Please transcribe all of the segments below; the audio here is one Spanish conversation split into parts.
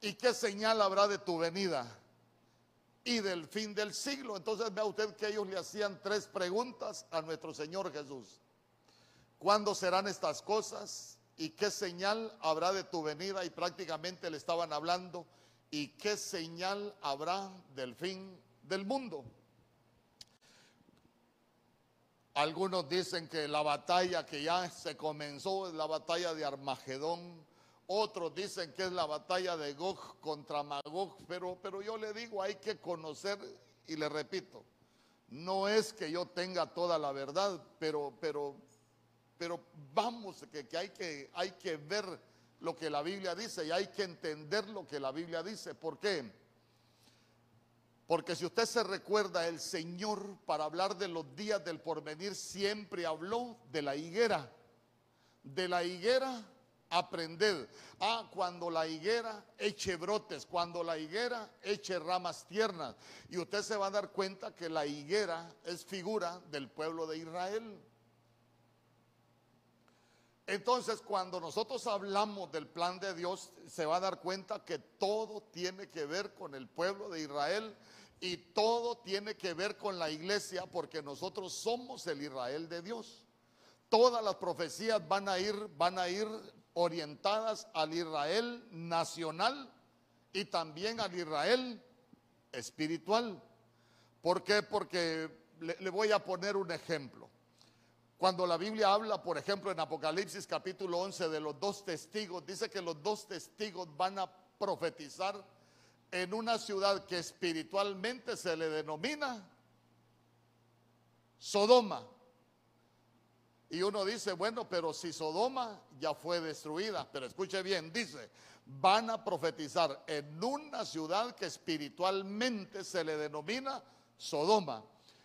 ¿y qué señal habrá de tu venida y del fin del siglo? Entonces vea usted que ellos le hacían tres preguntas a nuestro Señor Jesús. ¿Cuándo serán estas cosas? ¿Y qué señal habrá de tu venida? Y prácticamente le estaban hablando, ¿y qué señal habrá del fin del mundo? Algunos dicen que la batalla que ya se comenzó es la batalla de Armagedón. Otros dicen que es la batalla de Gog contra Magog. Pero, pero yo le digo, hay que conocer y le repito, no es que yo tenga toda la verdad, pero, pero pero vamos, que, hay que hay que ver lo que la Biblia dice y hay que entender lo que la Biblia dice. ¿Por qué? Porque si usted se recuerda, el Señor para hablar de los días del porvenir siempre habló de la higuera. De la higuera aprended. Ah, cuando la higuera eche brotes, cuando la higuera eche ramas tiernas. Y usted se va a dar cuenta que la higuera es figura del pueblo de Israel. Entonces, cuando nosotros hablamos del plan de Dios, se va a dar cuenta que todo tiene que ver con el pueblo de Israel y todo tiene que ver con la iglesia porque nosotros somos el Israel de Dios. Todas las profecías van a ir van a ir orientadas al Israel nacional y también al Israel espiritual. ¿Por qué? Porque le, le voy a poner un ejemplo. Cuando la Biblia habla, por ejemplo, en Apocalipsis capítulo 11 de los dos testigos, dice que los dos testigos van a profetizar en una ciudad que espiritualmente se le denomina Sodoma. Y uno dice, bueno, pero si Sodoma ya fue destruida, pero escuche bien, dice, van a profetizar en una ciudad que espiritualmente se le denomina Sodoma.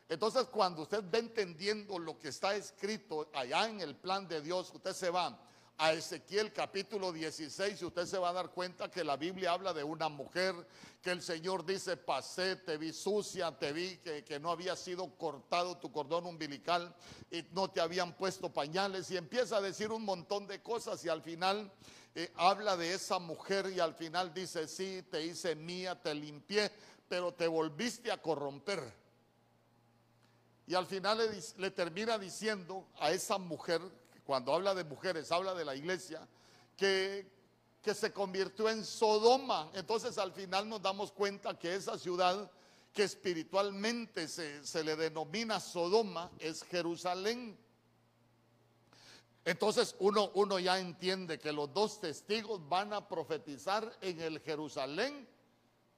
Entonces, cuando usted va entendiendo lo que está escrito allá en el plan de Dios, usted se va a Ezequiel capítulo 16 y usted se va a dar cuenta que la Biblia habla de una mujer que el Señor dice, pasé, te vi sucia, te vi que, no había sido cortado tu cordón umbilical y no te habían puesto pañales y empieza a decir un montón de cosas y al final eh, habla de esa mujer y al final dice, sí, te hice mía, te limpié, pero te volviste a corromper. Y al final le, termina diciendo a esa mujer, cuando habla de mujeres, habla de la iglesia, que, que se convirtió en Sodoma. Entonces al final nos damos cuenta que esa ciudad que espiritualmente se, se le denomina Sodoma es Jerusalén. Entonces uno, uno ya entiende que los dos testigos van a profetizar en el Jerusalén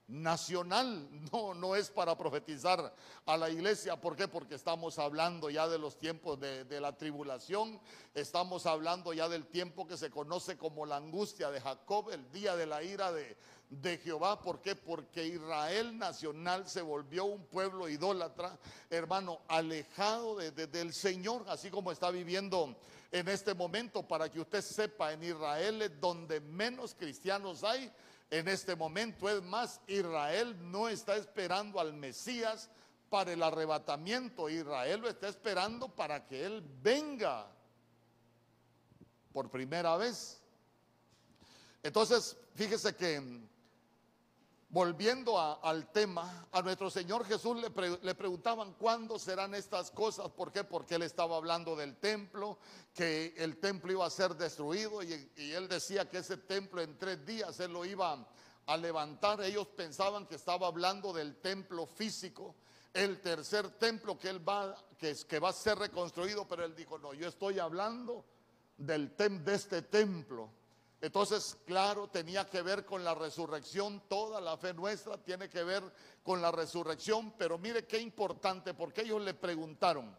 nacional, no, no es para profetizar a la iglesia. ¿Por qué? Porque estamos hablando ya de los tiempos de, la tribulación, estamos hablando ya del tiempo que se conoce como la angustia de Jacob, el día de la ira de, de Jehová. ¿Por qué? Porque Israel nacional se volvió un pueblo idólatra, hermano, alejado del Señor, así como está viviendo en este momento, para que usted sepa, en Israel es donde menos cristianos hay en este momento. Es más, Israel no está esperando al Mesías para el arrebatamiento. Israel lo está esperando para que Él venga por primera vez. Entonces, fíjese que volviendo al tema, a nuestro Señor Jesús le, preguntaban cuándo serán estas cosas. ¿Por qué? Porque él estaba hablando del templo, que el templo iba a ser destruido y, él decía que ese templo en tres días él lo iba a levantar. Ellos pensaban que estaba hablando del templo físico, el tercer templo que él va, que, va a ser reconstruido, pero él dijo, no, yo estoy hablando del de este templo entonces, claro, tenía que ver con la resurrección, toda la fe nuestra tiene que ver con la resurrección, pero mire qué importante, porque ellos le preguntaron,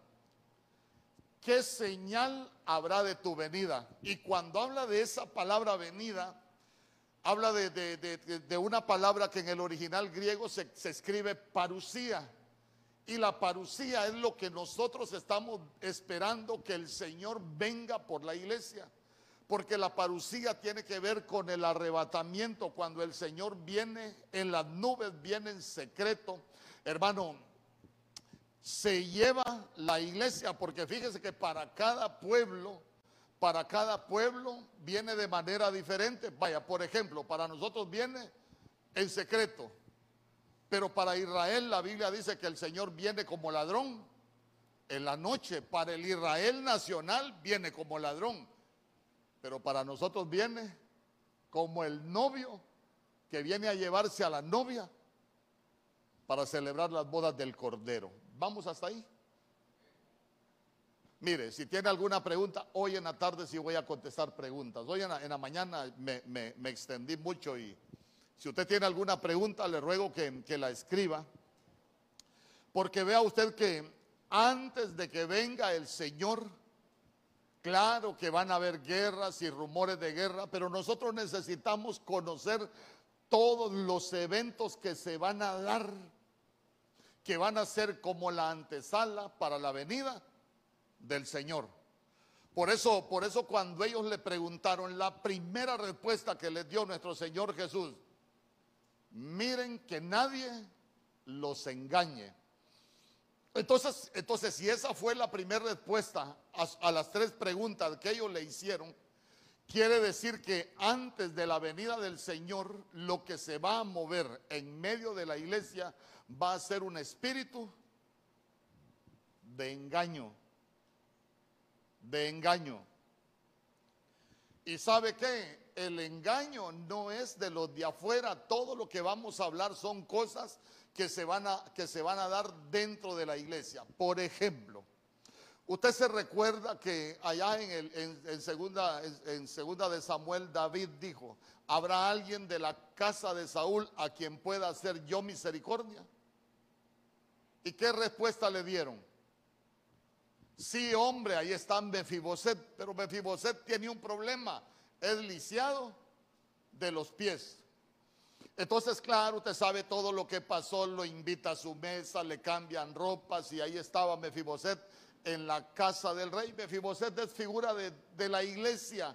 ¿qué señal habrá de tu venida? Y cuando habla de esa palabra venida, habla de, una palabra que en el original griego se, escribe parusía. Y la parusía es lo que nosotros estamos esperando que el Señor venga por la iglesia. Porque la parucía tiene que ver con el arrebatamiento. Cuando el Señor viene en las nubes, viene en secreto. Hermano, se lleva la iglesia, porque fíjese que para cada pueblo, para cada pueblo viene de manera diferente. Vaya, por ejemplo, para nosotros viene en secreto. Pero para Israel la Biblia dice que el Señor viene como ladrón en la noche. Para el Israel nacional viene como ladrón. Pero para nosotros viene como el novio que viene a llevarse a la novia para celebrar las bodas del Cordero. ¿Vamos hasta ahí? Mire, si tiene alguna pregunta, hoy en la tarde sí voy a contestar preguntas. Hoy en la, mañana me, extendí mucho y si usted tiene alguna pregunta, le ruego que, la escriba. Porque vea usted que antes de que venga el Señor, claro que van a haber guerras y rumores de guerra, pero nosotros necesitamos conocer todos los eventos que se van a dar, que van a ser como la antesala para la venida del Señor. Por eso, por eso cuando ellos le preguntaron, la primera respuesta que les dio nuestro Señor Jesús, miren que nadie los engañe. Entonces, entonces si esa fue la primera respuesta a, a las tres preguntas que ellos le hicieron, quiere decir que antes de la venida del Señor, lo que se va a mover en medio de la iglesia va a ser un espíritu de engaño de engaño. ¿Y sabe qué? El engaño no es de los de afuera. Todo lo que vamos a hablar son cosas que se van a, que se van a dar dentro de la iglesia. Por ejemplo, usted se recuerda que allá en, el, en, segunda, en segunda de Samuel David dijo, ¿habrá alguien de la casa de Saúl a quien pueda hacer yo misericordia? ¿Y qué respuesta le dieron? Sí, hombre, ahí está Mefiboset, pero Mefiboset tiene un problema, es lisiado de los pies. Entonces, claro, usted sabe todo lo que pasó, lo invita a su mesa, le cambian ropas y ahí estaba Mefiboset en la casa del rey. Mefiboset es figura de, de la iglesia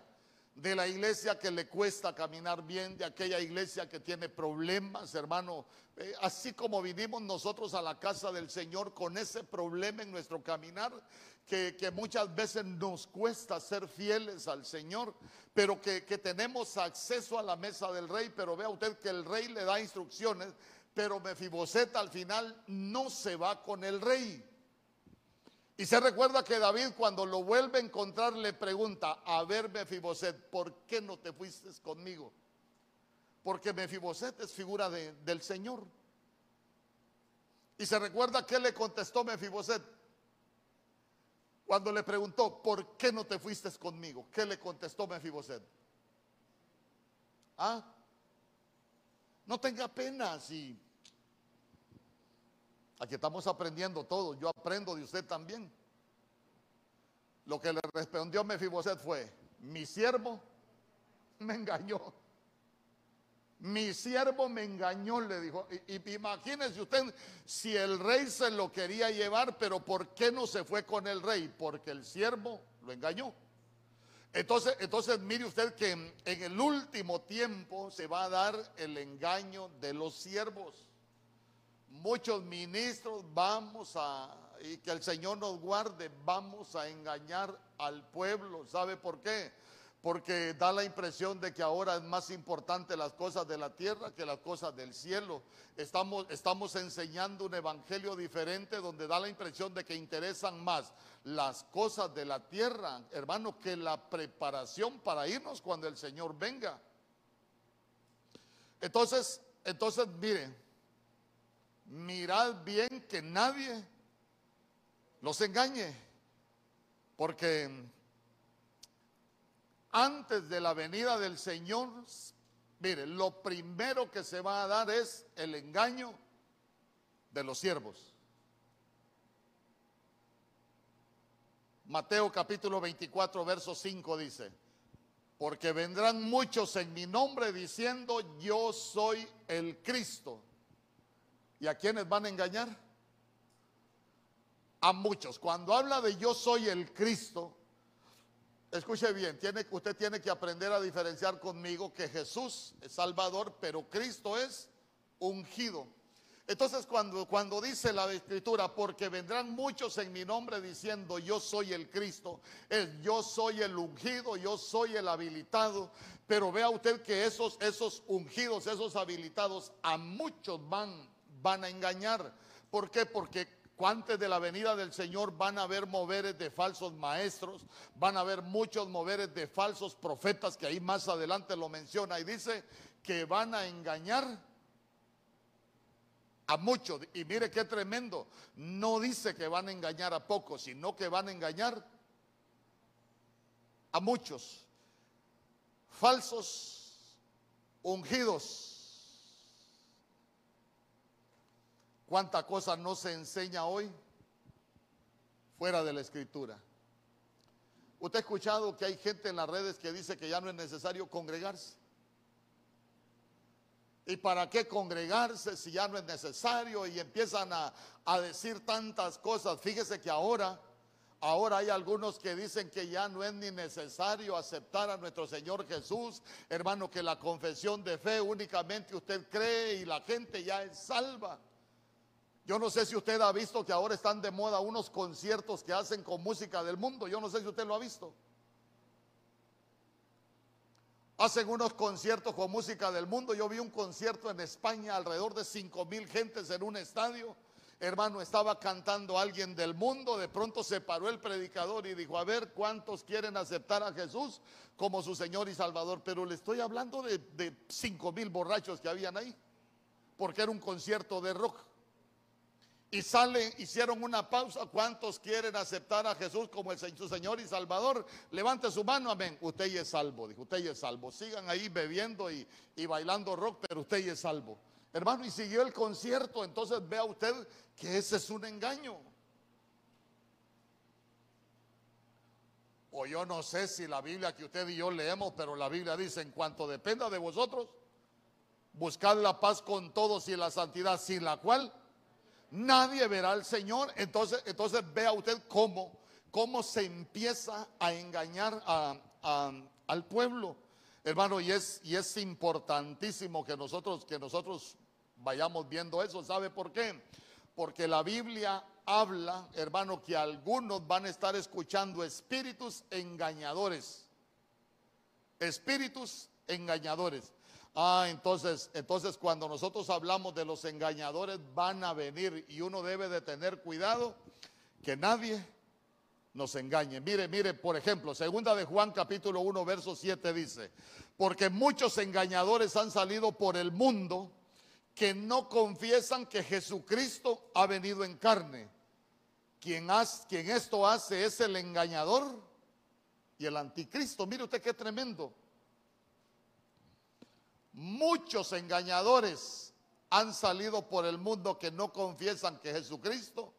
de la iglesia que le cuesta caminar bien, de aquella iglesia que tiene problemas, hermano. Eh, así como vinimos nosotros a la casa del Señor con ese problema en nuestro caminar, que, muchas veces nos cuesta ser fieles al Señor, pero que, que tenemos acceso a la mesa del rey, pero vea usted que el rey le da instrucciones, pero Mefiboset al final no se va con el rey. Y se recuerda que David cuando lo vuelve a encontrar le pregunta, a ver Mefiboset, ¿por qué no te fuiste conmigo? Porque Mefiboset es figura del Señor. Y se recuerda que le contestó Mefiboset cuando le preguntó, ¿por qué no te fuiste conmigo? ¿Qué le contestó Mefiboset? ¿Ah? No tenga pena si Aquí estamos aprendiendo todo. Yo aprendo de usted también. Lo que le respondió Mefiboset fue: Mi siervo me engañó. Mi siervo me engañó, le dijo. Y, imagínese usted si el rey se lo quería llevar, pero ¿por qué no se fue con el rey? Porque el siervo lo engañó. Entonces, entonces mire usted que en el último tiempo se va a dar el engaño de los siervos muchos ministros vamos a, y que el Señor nos guarde, vamos a engañar al pueblo. ¿Sabe por qué? Porque da la impresión de que ahora es más importante las cosas de la tierra que las cosas del cielo. Estamos, estamos enseñando un evangelio diferente donde da la impresión de que interesan más las cosas de la tierra, hermano, que la preparación para irnos cuando el Señor venga. Entonces, entonces, miren, mirad bien que nadie los engañe, porque antes de la venida del Señor, mire, lo primero que se va a dar es el engaño de los siervos. Mateo capítulo 24, verso 5 dice, porque vendrán muchos en mi nombre diciendo, yo soy el Cristo ¿Y a quiénes van a engañar? A muchos. Cuando habla de yo soy el Cristo, escuche bien, usted tiene que aprender a diferenciar conmigo que Jesús es Salvador, pero Cristo es ungido. Entonces cuando, cuando dice la escritura, porque vendrán muchos en mi nombre diciendo, yo soy el Cristo, yo soy el ungido, yo soy el habilitado, pero vea usted que esos, esos ungidos, esos habilitados, a muchos van, van a engañar. ¿Por qué? Porque antes de la venida del Señor van a haber moveres de falsos maestros, van a haber muchos moveres de falsos profetas, que ahí más adelante lo menciona y dice que van a engañar a muchos. Y mire qué tremendo, no dice que van a engañar a pocos, sino que van a engañar a muchos. Falsos ungidos ¿Cuánta cosa no se enseña hoy fuera de la escritura? Usted ha escuchado que hay gente en las redes que dice que ya no es necesario congregarse. ¿Y para qué congregarse si ya no es necesario? Y empiezan a, decir tantas cosas. Fíjese que ahora, ahora hay algunos que dicen que ya no es ni necesario aceptar a nuestro Señor Jesús. Hermano, que la confesión de fe únicamente usted cree y la gente ya es salva. Yo no sé si usted ha visto que ahora están de moda unos conciertos que hacen con música del mundo. Yo no sé si usted lo ha visto. Hacen unos conciertos con música del mundo. Yo vi un concierto en España, alrededor de 5 mil gentes en un estadio. Hermano, estaba cantando alguien del mundo. De pronto se paró el predicador y dijo: A ver, ¿cuántos quieren aceptar a Jesús como su Señor y Salvador? Pero le estoy hablando de, de 5 mil borrachos que habían ahí, porque era un concierto de rock. Y salen, hicieron una pausa. ¿Cuántos quieren aceptar a Jesús como el, su Señor y Salvador? Levante su mano, amén. Usted ya es salvo, dijo, usted ya es salvo. Sigan ahí bebiendo y, y bailando rock, pero usted ya es salvo. Hermano, y siguió el concierto. Entonces vea usted que ese es un engaño. O yo no sé si la Biblia que usted y yo leemos, pero la Biblia dice, en cuanto dependa de vosotros, buscad la paz con todos y la santidad, sin la cual nadie verá al Señor. Entonces, entonces vea usted cómo, cómo se empieza a engañar al pueblo. Hermano, y es, y es importantísimo que nosotros, que nosotros vayamos viendo eso. ¿Sabe por qué? Porque la Biblia habla, hermano, que algunos van a estar escuchando espíritus engañadores. Espíritus engañadores. Ah, entonces, entonces cuando nosotros hablamos de los engañadores van a venir y uno debe de tener cuidado que nadie nos engañe. Mire, mire, por ejemplo, segunda de Juan capítulo 1 verso 7 dice, porque muchos engañadores han salido por el mundo que no confiesan que Jesucristo ha venido en carne. Quien, quien esto hace es el engañador y el anticristo. Mire usted qué tremendo. Muchos engañadores han salido por el mundo que no confiesan que Jesucristo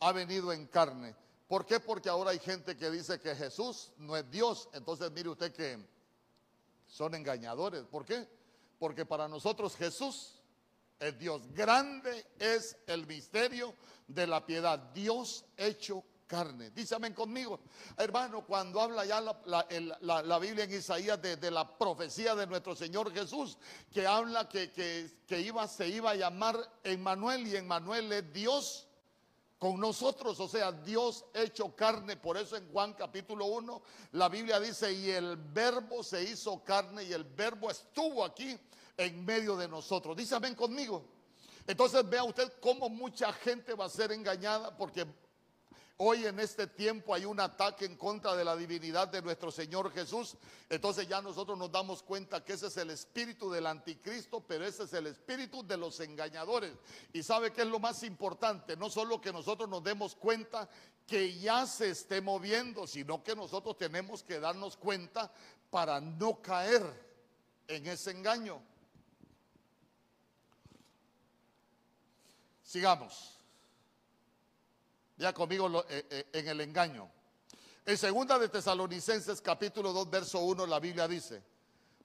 ha venido en carne. ¿Por qué? Porque ahora hay gente que dice que Jesús no es Dios. Entonces mire usted que son engañadores. ¿Por qué? Porque para nosotros Jesús es Dios. Grande es el misterio de la piedad. Dios hecho carne. Amén conmigo. Hermano, cuando habla ya la, Biblia en Isaías de, la profecía de nuestro Señor Jesús, que habla que, que, iba, se iba a llamar Emmanuel y Emmanuel es Dios con nosotros, o sea, Dios hecho carne. Por eso en Juan capítulo 1 la Biblia dice, y el verbo se hizo carne y el verbo estuvo aquí en medio de nosotros. Dice amén conmigo. Entonces vea usted cómo mucha gente va a ser engañada porque Hoy en este tiempo hay un ataque en contra de la divinidad de nuestro Señor Jesús. Entonces ya nosotros nos damos cuenta que ese es el espíritu del anticristo, pero ese es el espíritu de los engañadores. Y sabe que es lo más importante, no solo que nosotros nos demos cuenta que ya se esté moviendo, sino que nosotros tenemos que darnos cuenta para no caer en ese engaño. Sigamos. Ya conmigo eh, eh, en el engaño. En segunda de Tesalonicenses capítulo 2 verso 1 la Biblia dice,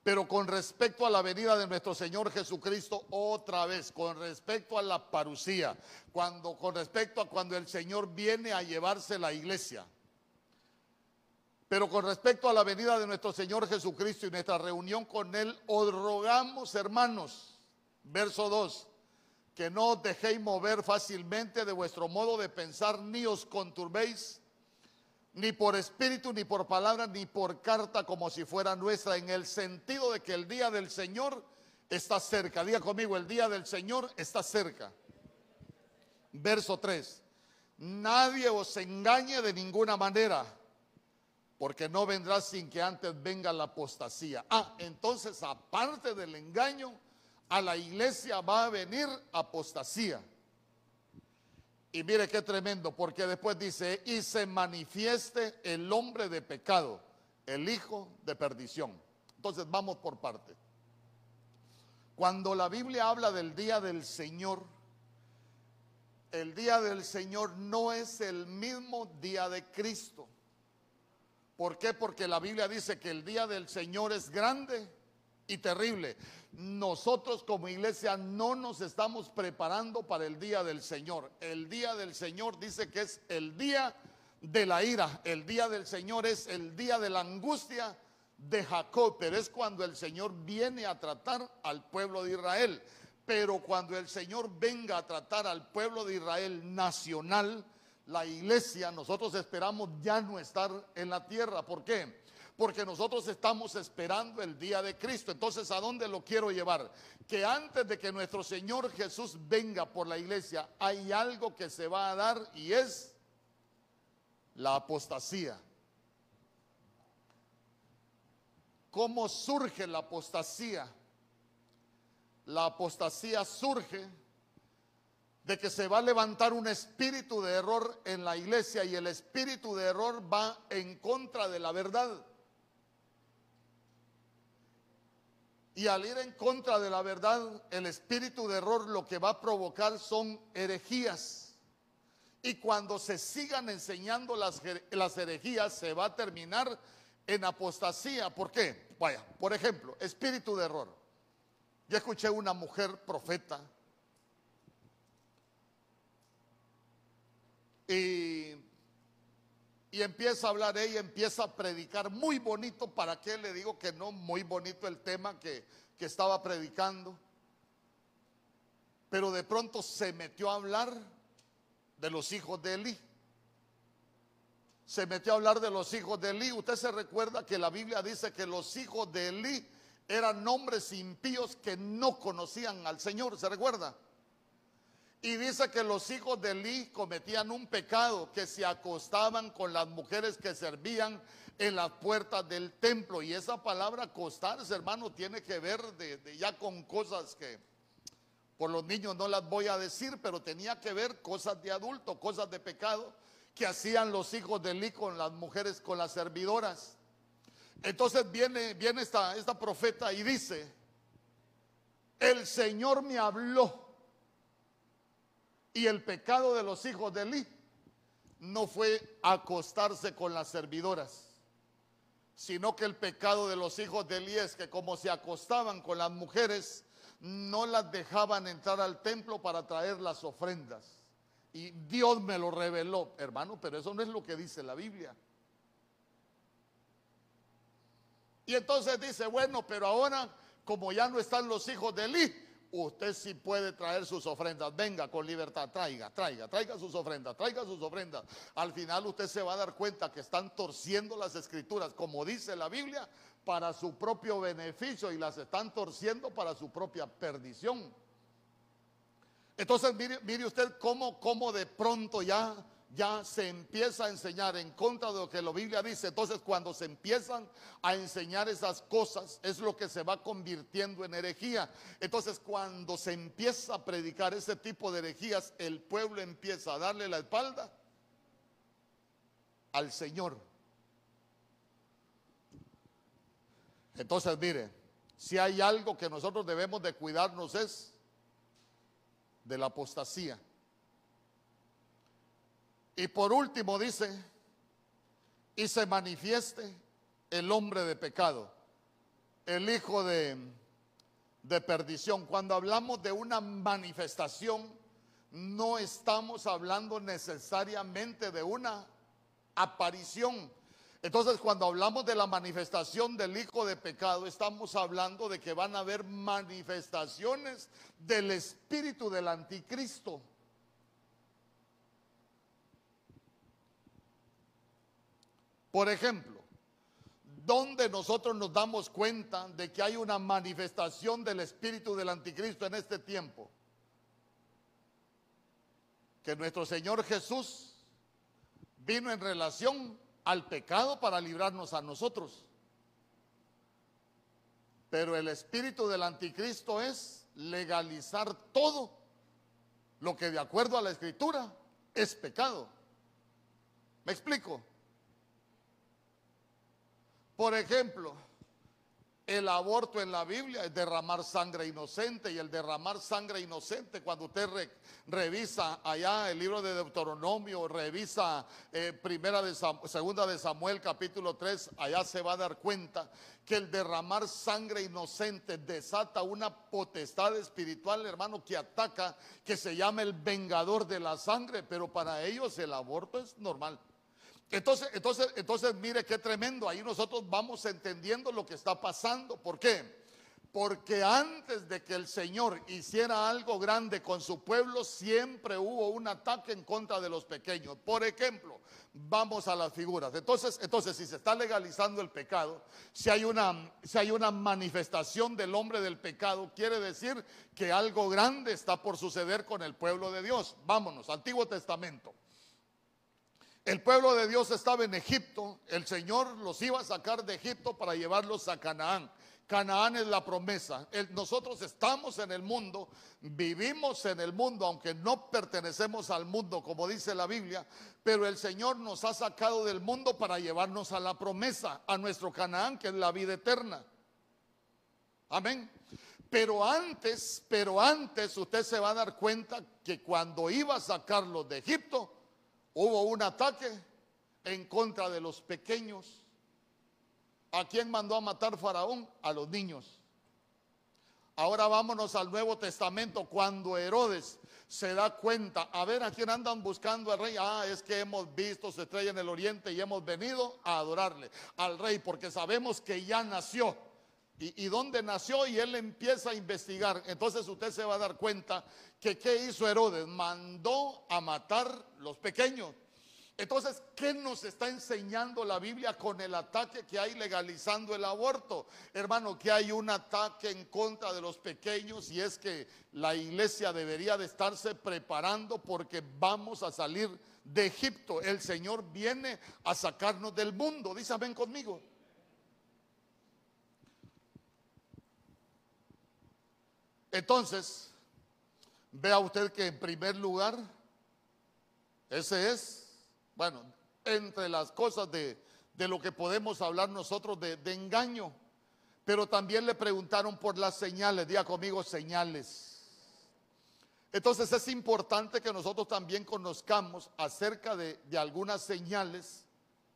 pero con respecto a la venida de nuestro Señor Jesucristo otra vez, con respecto a la parucía, cuando con respecto a cuando el Señor viene a llevarse la iglesia. Pero con respecto a la venida de nuestro Señor Jesucristo y nuestra reunión con Él, os rogamos, hermanos, verso 2, que no os dejéis mover fácilmente de vuestro modo de pensar, ni os conturbéis, ni por espíritu, ni por palabra, ni por carta, como si fuera nuestra, en el sentido de que el día del Señor está cerca. Diga conmigo, el día del Señor está cerca. Verso 3. Nadie os engañe de ninguna manera, porque no vendrá sin que antes venga la apostasía. Ah, entonces aparte del engaño, a la iglesia va a venir apostasía. Y mire qué tremendo, porque después dice, y se manifieste el hombre de pecado, el hijo de perdición. Entonces vamos por parte. Cuando la Biblia habla del día del Señor, el día del Señor no es el mismo día de Cristo. ¿Por qué? Porque la Biblia dice que el día del Señor es grande y terrible nosotros como iglesia no nos estamos preparando para el día del Señor. El día del Señor dice que es el día de la ira. El día del Señor es el día de la angustia de Jacob, pero es cuando el Señor viene a tratar al pueblo de Israel. Pero cuando el Señor venga a tratar al pueblo de Israel nacional, la iglesia, nosotros esperamos ya no estar en la tierra. ¿Por qué? Porque nosotros estamos esperando el día de Cristo. Entonces, ¿a dónde lo quiero llevar? Que antes de que nuestro Señor Jesús venga por la iglesia, hay algo que se va a dar y es la apostasía. ¿Cómo surge la apostasía? La apostasía surge de que se va a levantar un espíritu de error en la iglesia y el espíritu de error va en contra de la verdad. Y al ir en contra de la verdad, el espíritu de error lo que va a provocar son herejías. Y cuando se sigan enseñando las, las herejías, se va a terminar en apostasía. ¿Por qué? Vaya, por ejemplo, espíritu de error. Yo escuché una mujer profeta y y empieza a hablar ella, empieza a predicar muy bonito. ¿Para qué le digo que no? Muy bonito el tema que, que estaba predicando. Pero de pronto se metió a hablar de los hijos de Eli. Se metió a hablar de los hijos de Eli. Usted se recuerda que la Biblia dice que los hijos de Eli eran hombres impíos que no conocían al Señor. ¿Se recuerda? Y dice que los hijos de Eli cometían un pecado, que se acostaban con las mujeres que servían en las puertas del templo. Y esa palabra acostarse, hermano, tiene que ver ya con cosas que por los niños no las voy a decir, pero tenía que ver cosas de adulto, cosas de pecado que hacían los hijos de Eli con las mujeres, con las servidoras. Entonces viene, viene esta, esta profeta y dice, el Señor me habló y el pecado de los hijos de Eli no fue acostarse con las servidoras, sino que el pecado de los hijos de Eli es que como se acostaban con las mujeres, no las dejaban entrar al templo para traer las ofrendas. Y Dios me lo reveló, hermano, pero eso no es lo que dice la Biblia. Y entonces dice, bueno, pero ahora como ya no están los hijos de Eli, usted sí puede traer sus ofrendas. Venga con libertad, traiga, traiga, traiga sus ofrendas, traiga sus ofrendas. Al final usted se va a dar cuenta que están torciendo las escrituras, como dice la Biblia, para su propio beneficio y las están torciendo para su propia perdición. Entonces mire, mire usted cómo, cómo de pronto ya ya se empieza a enseñar en contra de lo que la Biblia dice. Entonces cuando se empiezan a enseñar esas cosas es lo que se va convirtiendo en herejía. Entonces cuando se empieza a predicar ese tipo de herejías, el pueblo empieza a darle la espalda al Señor. Entonces mire, si hay algo que nosotros debemos de cuidarnos es de la apostasía. Y por último dice, y se manifieste el hombre de pecado, el hijo de, de perdición. Cuando hablamos de una manifestación, no estamos hablando necesariamente de una aparición. Entonces, cuando hablamos de la manifestación del Hijo de pecado, estamos hablando de que van a haber manifestaciones del espíritu del anticristo. Por ejemplo, donde nosotros nos damos cuenta de que hay una manifestación del espíritu del anticristo en este tiempo. Que nuestro Señor Jesús vino en relación al pecado para librarnos a nosotros. Pero el espíritu del anticristo es legalizar todo lo que de acuerdo a la escritura es pecado. ¿Me explico? Por ejemplo, el aborto en la Biblia es derramar sangre inocente y el derramar sangre inocente, cuando usted revisa allá el libro de Deuteronomio, revisa eh, primera de segunda de Samuel capítulo 3, allá se va a dar cuenta que el derramar sangre inocente desata una potestad espiritual, hermano, que ataca, que se llama el vengador de la sangre, pero para ellos el aborto es normal. Entonces, entonces, entonces, mire qué tremendo. Ahí nosotros vamos entendiendo lo que está pasando. ¿Por qué? Porque antes de que el Señor hiciera algo grande con su pueblo, siempre hubo un ataque en contra de los pequeños. Por ejemplo, vamos a las figuras. Entonces, entonces si se está legalizando el pecado, si hay una, si hay una manifestación del hombre del pecado, quiere decir que algo grande está por suceder con el pueblo de Dios. Vámonos, Antiguo Testamento. El pueblo de Dios estaba en Egipto, el Señor los iba a sacar de Egipto para llevarlos a Canaán. Canaán es la promesa. nosotros estamos en el mundo, vivimos en el mundo, aunque no pertenecemos al mundo, como dice la Biblia, pero el Señor nos ha sacado del mundo para llevarnos a la promesa, a nuestro Canaán, que es la vida eterna. Amén. Pero antes, pero antes usted se va a dar cuenta que cuando iba a sacarlos de Egipto, Hubo un ataque en contra de los pequeños. ¿A quién mandó a matar Faraón? A los niños. Ahora vámonos al Nuevo Testamento cuando Herodes se da cuenta, a ver a quién andan buscando al rey. Ah, es que hemos visto su estrella en el oriente y hemos venido a adorarle al rey porque sabemos que ya nació. ¿Y, dónde nació? Y él empieza a investigar. Entonces usted se va a dar cuenta que qué hizo Herodes, mandó a matar los pequeños. Entonces, ¿qué nos está enseñando la Biblia con el ataque que hay legalizando el aborto? Hermano, que hay un ataque en contra de los pequeños y es que la iglesia debería de estarse preparando porque vamos a salir de Egipto. El Señor viene a sacarnos del mundo. Dice, ven conmigo. Entonces, Vea usted que en primer lugar, ese es, bueno, entre las cosas de, lo que podemos hablar nosotros de, de, engaño. Pero también le preguntaron por las señales, diga conmigo señales. Entonces es importante que nosotros también conozcamos acerca de, de algunas señales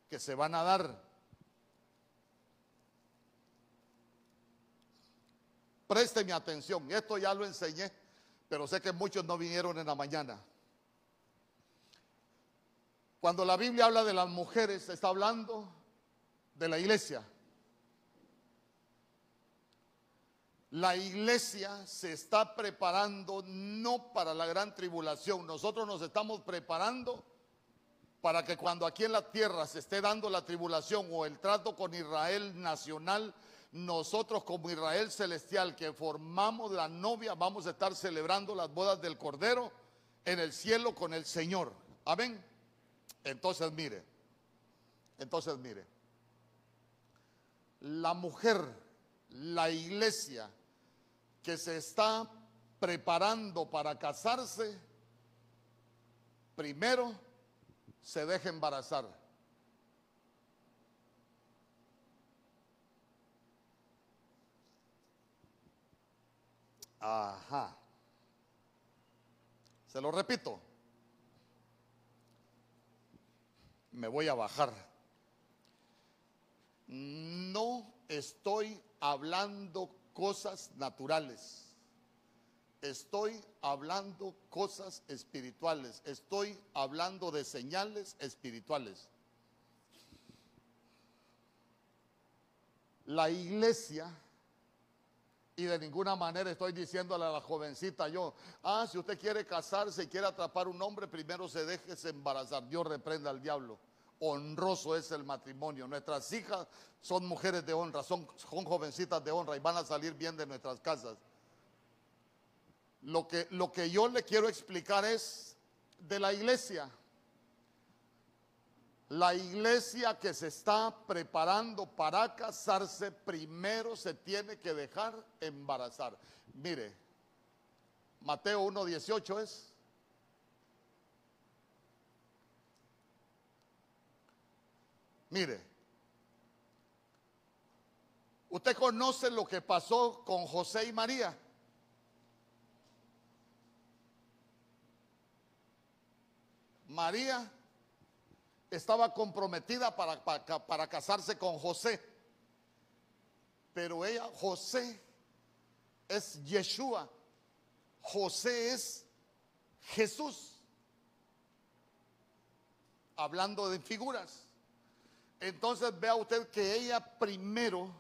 que se van a dar. Présteme atención, esto ya lo enseñé pero sé que muchos no vinieron en la mañana. Cuando la Biblia habla de las mujeres, está hablando de la iglesia. La iglesia se está preparando no para la gran tribulación, nosotros nos estamos preparando para que cuando aquí en la tierra se esté dando la tribulación o el trato con Israel nacional, nosotros como Israel celestial que formamos la novia vamos a estar celebrando las bodas del Cordero en el cielo con el Señor. Amén. Entonces mire, entonces mire, la mujer, la iglesia que se está preparando para casarse, primero se deja embarazar. Ajá. Se lo repito. Me voy a bajar. No estoy hablando cosas naturales. Estoy hablando cosas espirituales. Estoy hablando de señales espirituales. La iglesia, y de ninguna manera estoy diciéndole a la jovencita yo, ah, si usted quiere casarse y quiere atrapar un hombre, primero se deje embarazar. Dios reprenda al diablo. Honroso es el matrimonio. Nuestras hijas son mujeres de honra, son, son jovencitas de honra y van a salir bien de nuestras casas. Lo que, lo que yo le quiero explicar es de la iglesia. La iglesia que se está preparando para casarse, primero se tiene que dejar embarazar. Mire, Mateo 1.18 es. Mire, usted conoce lo que pasó con José y María. María estaba comprometida para, para, casarse con José. Pero ella, José, es Yeshua. José es Jesús. Hablando de figuras. Entonces vea usted que ella primero,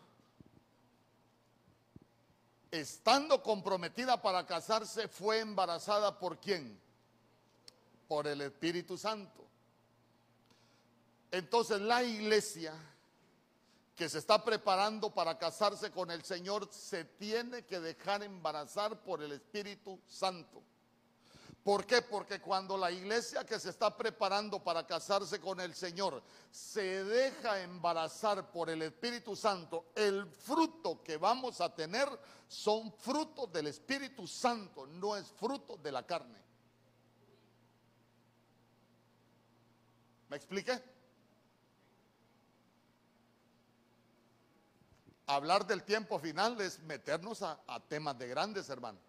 estando comprometida para casarse, fue embarazada por quién? Por el Espíritu Santo. Entonces la iglesia que se está preparando para casarse con el Señor se tiene que dejar embarazar por el Espíritu Santo. ¿Por qué? Porque cuando la iglesia que se está preparando para casarse con el Señor se deja embarazar por el Espíritu Santo, el fruto que vamos a tener son frutos del Espíritu Santo, no es fruto de la carne. ¿Me expliqué? Hablar del tiempo final es meternos a, temas de grandes, hermano.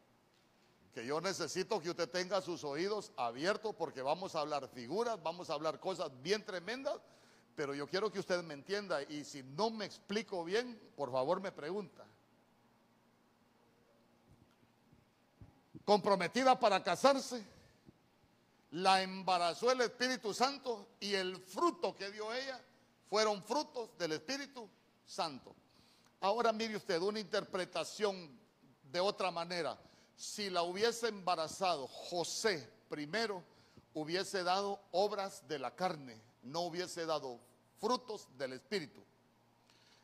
Que yo necesito que usted tenga sus oídos abiertos porque vamos a hablar figuras, vamos a hablar cosas bien tremendas, pero yo quiero que usted me entienda y si no me explico bien, por favor me pregunta. Comprometida para casarse, la embarazó el Espíritu Santo y el fruto que dio ella fueron frutos del Espíritu Santo. Ahora mire usted una interpretación de otra manera. Si la hubiese embarazado José primero, hubiese dado obras de la carne, no hubiese dado frutos del Espíritu.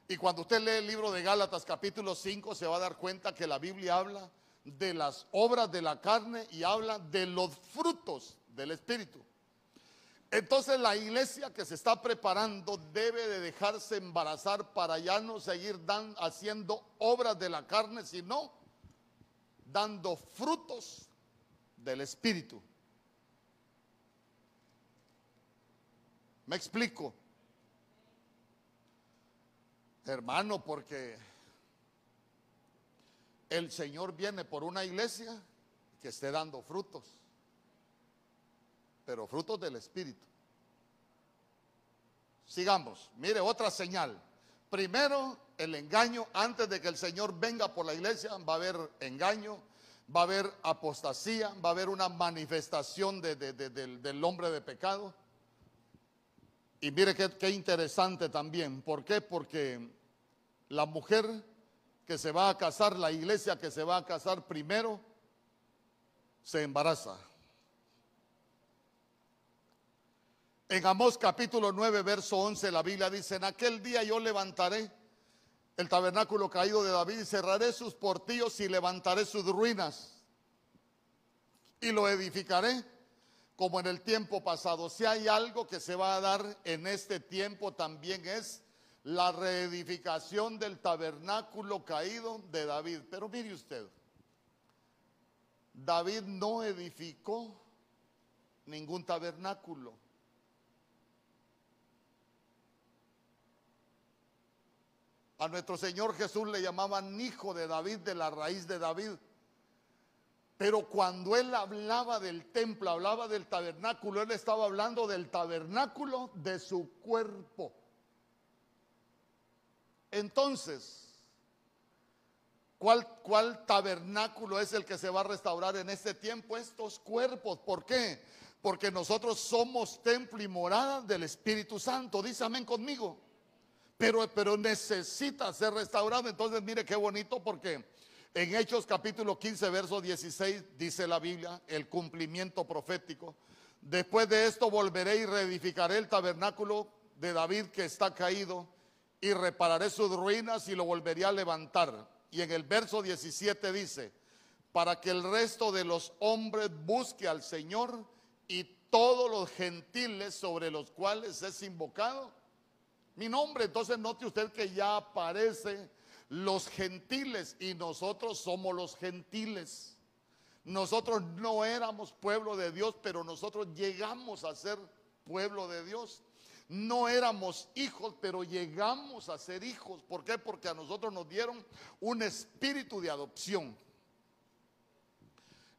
Y cuando usted lee el libro de Gálatas capítulo 5, se va a dar cuenta que la Biblia habla de las obras de la carne y habla de los frutos del Espíritu. Entonces la iglesia que se está preparando debe de dejarse embarazar para ya no seguir haciendo obras de la carne, sino dando frutos del Espíritu. ¿Me explico? Hermano, porque el Señor viene por una iglesia que esté dando frutos pero frutos del Espíritu. Sigamos, mire otra señal. Primero, el engaño, antes de que el Señor venga por la iglesia, va a haber engaño, va a haber apostasía, va a haber una manifestación del, hombre de pecado. Y mire qué, qué interesante también. ¿Por qué? Porque la mujer que se va a casar, la iglesia que se va a casar primero, se embaraza. En Amós capítulo 9, verso 11, la Biblia dice, en aquel día yo levantaré el tabernáculo caído de David y cerraré sus portillos y levantaré sus ruinas y lo edificaré como en el tiempo pasado. Si hay algo que se va a dar en este tiempo también es la reedificación del tabernáculo caído de David. Pero mire usted, David no edificó ningún tabernáculo. A nuestro Señor Jesús le llamaban hijo de David, de la raíz de David. Pero cuando él hablaba del templo, hablaba del tabernáculo, él estaba hablando del tabernáculo de su cuerpo. Entonces, ¿cuál, ¿cuál, tabernáculo es el que se va a restaurar en este tiempo? Estos cuerpos. ¿Por qué? Porque nosotros somos templo y morada del Espíritu Santo. Dice amén conmigo. Pero, pero necesita ser restaurado. Entonces mire qué bonito porque en Hechos capítulo 15, verso 16 dice la Biblia, el cumplimiento profético. Después de esto volveré y reedificaré el tabernáculo de David que está caído y repararé sus ruinas y lo volveré a levantar. Y en el verso 17 dice, para que el resto de los hombres busque al Señor y todos los gentiles sobre los cuales es invocado mi nombre. Entonces note usted que ya aparece los gentiles y nosotros somos los gentiles. Nosotros no éramos pueblo de Dios, pero nosotros llegamos a ser pueblo de Dios. No éramos hijos, pero llegamos a ser hijos. ¿Por qué? Porque a nosotros nos dieron un espíritu de adopción.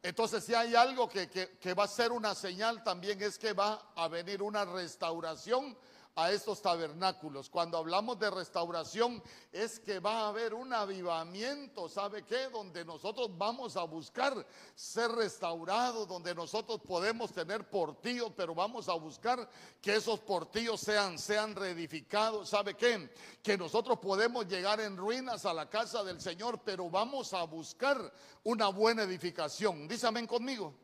Entonces, si hay algo que, que, va a ser una señal, también es que va a venir una restauración a estos tabernáculos. Cuando hablamos de restauración es que va a haber un avivamiento, ¿sabe qué? Donde nosotros vamos a buscar ser restaurados, donde nosotros podemos tener portillos, pero vamos a buscar que esos portillos sean, sean reedificados. ¿Sabe qué? Que nosotros podemos llegar en ruinas a la casa del Señor, pero vamos a buscar una buena edificación. Dísame conmigo.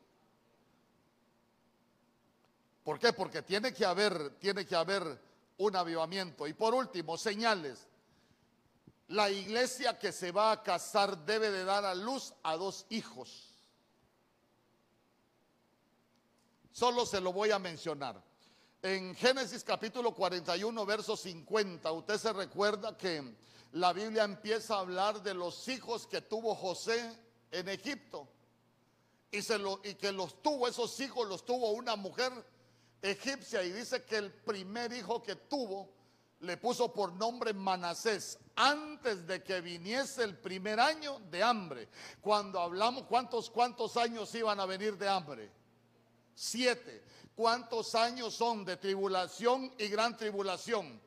¿Por qué? Porque tiene que haber, tiene que haber un avivamiento. Y por último, señales. La iglesia que se va a casar debe de dar a luz a dos hijos. Solo se lo voy a mencionar. En Génesis capítulo 41, verso 50, usted se recuerda que la Biblia empieza a hablar de los hijos que tuvo José en Egipto. Y, se lo, y que los tuvo, esos hijos los tuvo una mujer egipcia y dice que el primer hijo que tuvo le puso por nombre Manasés antes de que viniese el primer año de hambre. Cuando hablamos, ¿cuántos, cuántos años iban a venir de hambre? Siete. ¿Cuántos años son de tribulación y gran tribulación?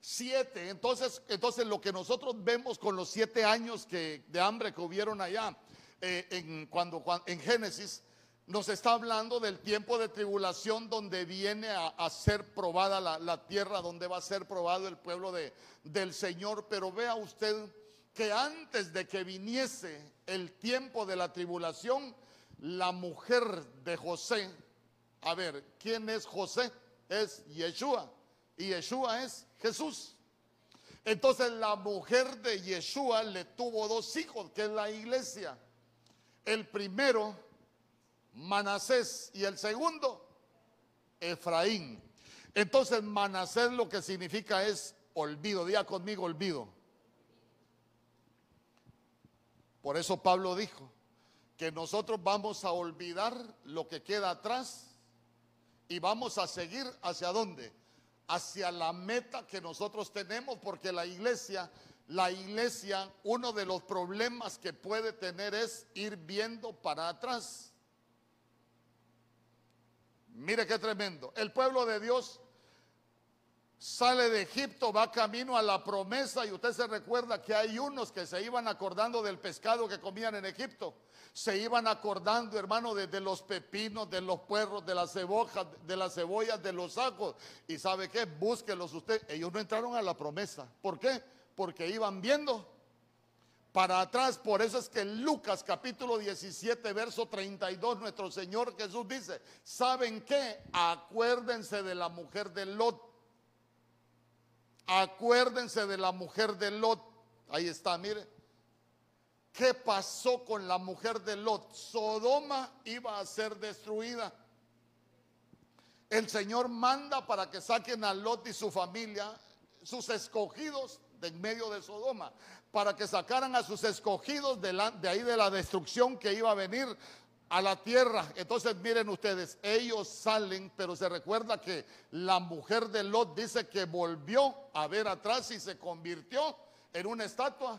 Siete. Entonces, entonces lo que nosotros vemos con los siete años que, de hambre que hubieron allá eh, en, cuando, en Génesis, nos está hablando del tiempo de tribulación donde viene a, ser probada la, tierra, donde va a ser probado el pueblo de, del Señor. Pero vea usted que antes de que viniese el tiempo de la tribulación, la mujer de José, a ver, ¿quién es José? Es Yeshua. Y Yeshua es Jesús. Entonces la mujer de Yeshua le tuvo dos hijos, que es la iglesia. El primero Manasés y el segundo, Efraín. Entonces Manasés lo que significa es olvido, diga conmigo olvido. Por eso Pablo dijo que nosotros vamos a olvidar lo que queda atrás y vamos a seguir hacia dónde? Hacia la meta que nosotros tenemos, porque la iglesia, la iglesia, uno de los problemas que puede tener es ir viendo para atrás. Mire qué tremendo. El pueblo de Dios sale de Egipto, va camino a la promesa y usted se recuerda que hay unos que se iban acordando del pescado que comían en Egipto. Se iban acordando, hermano, de, los pepinos, de los puerros, de las cebollas, de las cebollas, de los ajos. Y sabe qué, búsquelos usted. Ellos no entraron a la promesa. ¿Por qué? Porque iban viendo para atrás. Por eso es que en Lucas capítulo 17, verso 32, nuestro Señor Jesús dice, ¿saben qué? Acuérdense de la mujer de Lot. Acuérdense de la mujer de Lot. Ahí está, mire. ¿Qué pasó con la mujer de Lot? Sodoma iba a ser destruida. El Señor manda para que saquen a Lot y su familia, sus escogidos, en medio de Sodoma para que sacaran a sus escogidos de, de ahí de la destrucción que iba a venir a la tierra. Entonces miren ustedes, ellos salen, pero se recuerda que la mujer de Lot dice que volvió a ver atrás y se convirtió en una estatua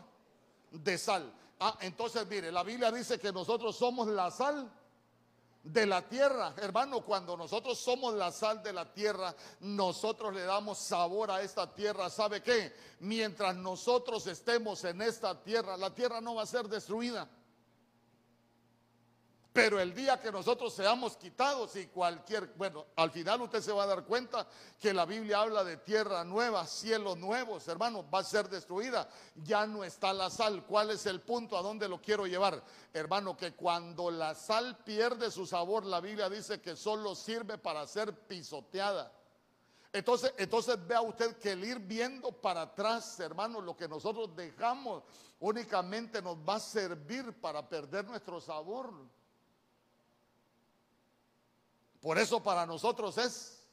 de sal. Ah, entonces mire, la Biblia dice que nosotros somos la sal de la tierra. Hermano, cuando nosotros somos la sal de la tierra, nosotros le damos sabor a esta tierra. ¿Sabe qué? Mientras nosotros estemos en esta tierra, la tierra no va a ser destruida. Pero el día que nosotros seamos quitados y cualquier, bueno, al final usted se va a dar cuenta que la Biblia habla de tierra nueva, cielos nuevos, hermano, va a ser destruida. Ya no está la sal. ¿Cuál es el punto? ¿A dónde lo quiero llevar? Hermano, que cuando la sal pierde su sabor, la Biblia dice que solo sirve para ser pisoteada. Entonces, entonces vea usted que el ir viendo para atrás, hermano, lo que nosotros dejamos únicamente nos va a servir para perder nuestro sabor. Por eso para nosotros es,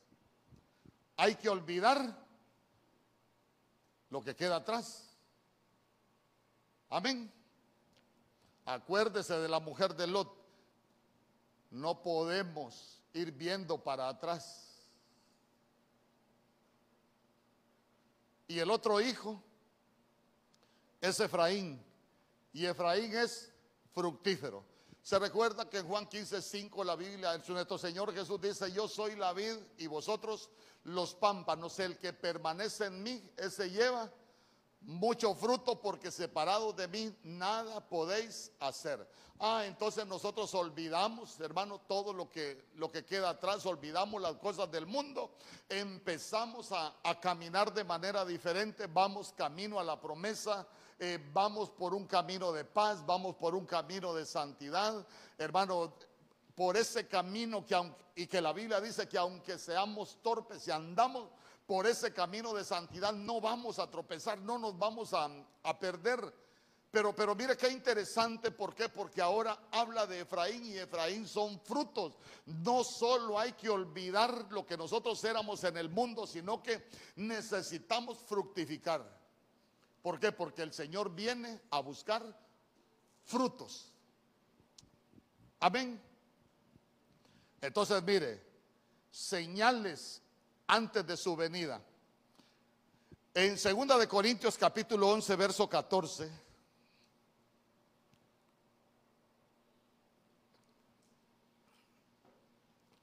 hay que olvidar lo que queda atrás. Amén. Acuérdese de la mujer de Lot. No podemos ir viendo para atrás. Y el otro hijo es Efraín. Y Efraín es fructífero. Se recuerda que en Juan 15, 5 la Biblia, nuestro Señor Jesús dice, yo soy la vid y vosotros los pámpanos. El que permanece en mí, ese lleva mucho fruto porque separado de mí nada podéis hacer. Ah, entonces nosotros olvidamos, hermano, todo lo que, lo que queda atrás, olvidamos las cosas del mundo, empezamos a, a caminar de manera diferente, vamos camino a la promesa eh, vamos por un camino de paz, vamos por un camino de santidad, hermano, por ese camino que y que la Biblia dice que aunque seamos torpes y andamos por ese camino de santidad, no vamos a tropezar, no nos vamos a, a perder. Pero, pero mire qué interesante, ¿por qué? Porque ahora habla de Efraín y Efraín son frutos. No solo hay que olvidar lo que nosotros éramos en el mundo, sino que necesitamos fructificar. ¿Por qué? Porque el Señor viene a buscar frutos. Amén. Entonces, mire, señales antes de su venida. En 2 de Corintios capítulo 11, verso 14.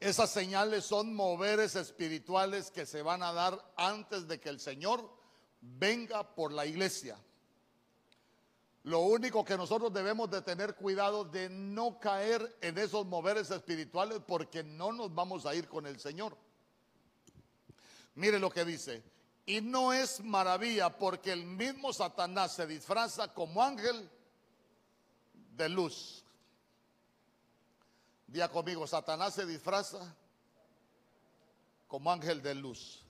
Esas señales son moveres espirituales que se van a dar antes de que el Señor venga por la iglesia. Lo único que nosotros debemos de tener cuidado de no caer en esos moveres espirituales porque no nos vamos a ir con el Señor. Mire lo que dice. Y no es maravilla porque el mismo Satanás se disfraza como ángel de luz. Día conmigo, Satanás se disfraza como ángel de luz.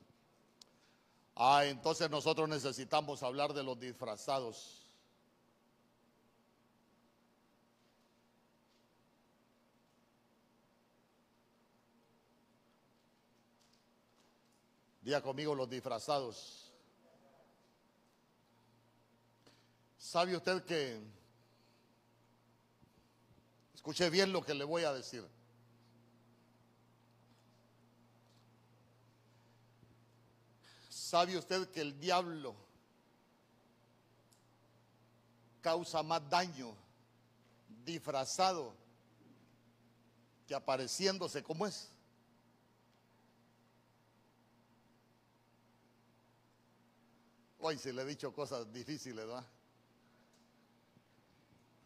Ah, entonces nosotros necesitamos hablar de los disfrazados. Día conmigo los disfrazados. ¿Sabe usted que... Escuche bien lo que le voy a decir. ¿Sabe usted que el diablo causa más daño disfrazado que apareciéndose como es? Hoy se le he dicho cosas difíciles, ¿verdad?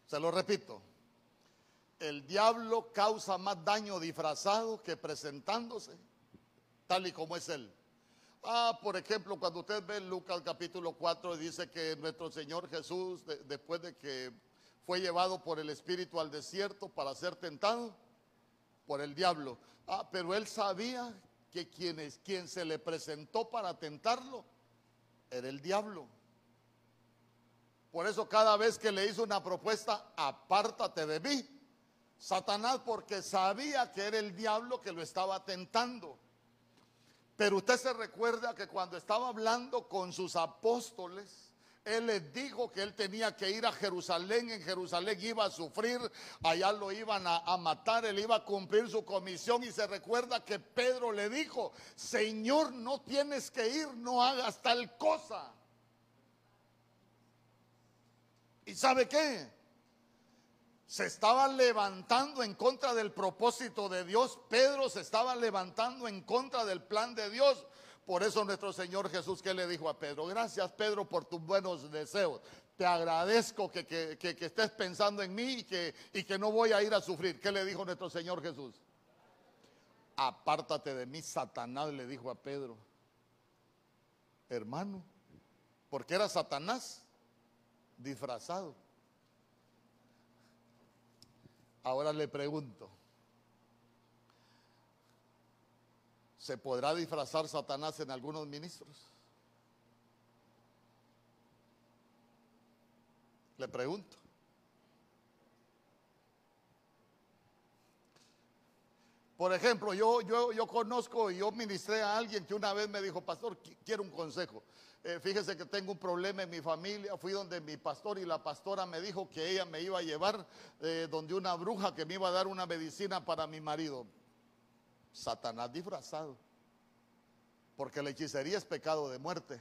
Se lo repito. El diablo causa más daño disfrazado que presentándose tal y como es él. Ah, por ejemplo, cuando usted ve Lucas capítulo 4, dice que nuestro Señor Jesús, después de que fue llevado por el Espíritu al desierto para ser tentado por el diablo. Ah, pero él sabía que quien, es, quien se le presentó para tentarlo era el diablo. Por eso cada vez que le hizo una propuesta, apártate de mí, Satanás, porque sabía que era el diablo que lo estaba tentando. Pero usted se recuerda que cuando estaba hablando con sus apóstoles, él les dijo que él tenía que ir a Jerusalén, en Jerusalén iba a sufrir, allá lo iban a, matar, él iba a cumplir su comisión y se recuerda que Pedro le dijo, Señor, no tienes que ir, no hagas tal cosa. ¿Y sabe qué? Se estaba levantando en contra del propósito de Dios. Pedro se estaba levantando en contra del plan de Dios. Por eso nuestro Señor Jesús que le dijo a Pedro, gracias Pedro por tus buenos deseos, te agradezco que, que- que- estés pensando en mí y que, y que no voy a ir a sufrir. ¿Qué le dijo nuestro Señor Jesús? Apártate de mí, Satanás, le dijo a Pedro. Hermano, porque era Satanás disfrazado. Ahora le pregunto, ¿se podrá disfrazar Satanás en algunos ministros? Le pregunto. Por ejemplo, yo, yo, yo conozco y yo ministré a alguien que una vez me dijo, pastor, qui- quiero un consejo. Eh, fíjese que tengo un problema en mi familia. Fui donde mi pastor y la pastora me dijo que ella me iba a llevar eh, donde una bruja que me iba a dar una medicina para mi marido. Satanás disfrazado. Porque la hechicería es pecado de muerte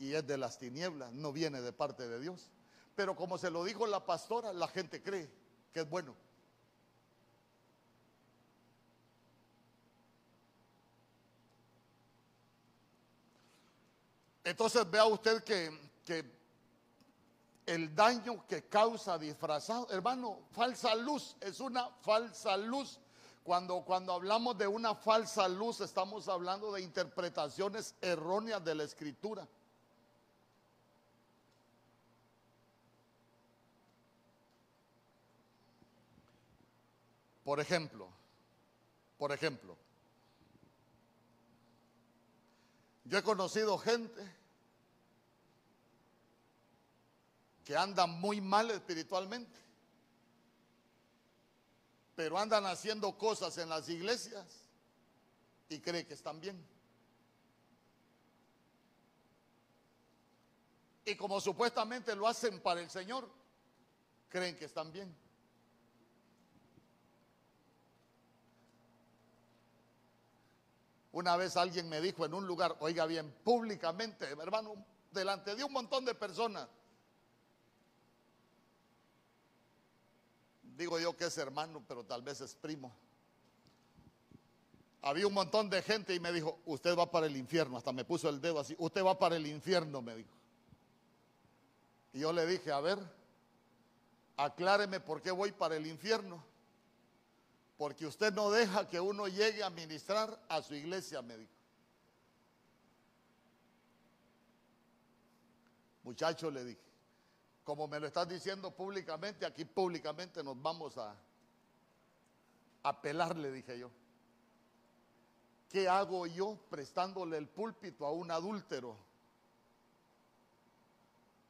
y es de las tinieblas, no viene de parte de Dios. Pero como se lo dijo la pastora, la gente cree que es bueno. Entonces vea usted que, el daño que causa disfrazado, hermano, falsa luz, es una falsa luz. Cuando, cuando hablamos de una falsa luz, estamos hablando de interpretaciones erróneas de la escritura. Por ejemplo, por ejemplo, yo he conocido gente que andan muy mal espiritualmente, pero andan haciendo cosas en las iglesias y cree que están bien. Y como supuestamente lo hacen para el Señor, creen que están bien. Una vez alguien me dijo en un lugar, oiga bien, públicamente, hermano, delante de un montón de personas. Digo yo que es hermano, pero tal vez es primo. Había un montón de gente y me dijo, usted va para el infierno. Hasta me puso el dedo así, usted va para el infierno, me dijo. Y yo le dije, a ver, acláreme por qué voy para el infierno. Porque usted no deja que uno llegue a ministrar a su iglesia, me dijo. Muchacho, le dije, como me lo estás diciendo públicamente, aquí públicamente nos vamos a, a pelar, le dije yo. ¿Qué hago yo prestándole el púlpito a un adúltero?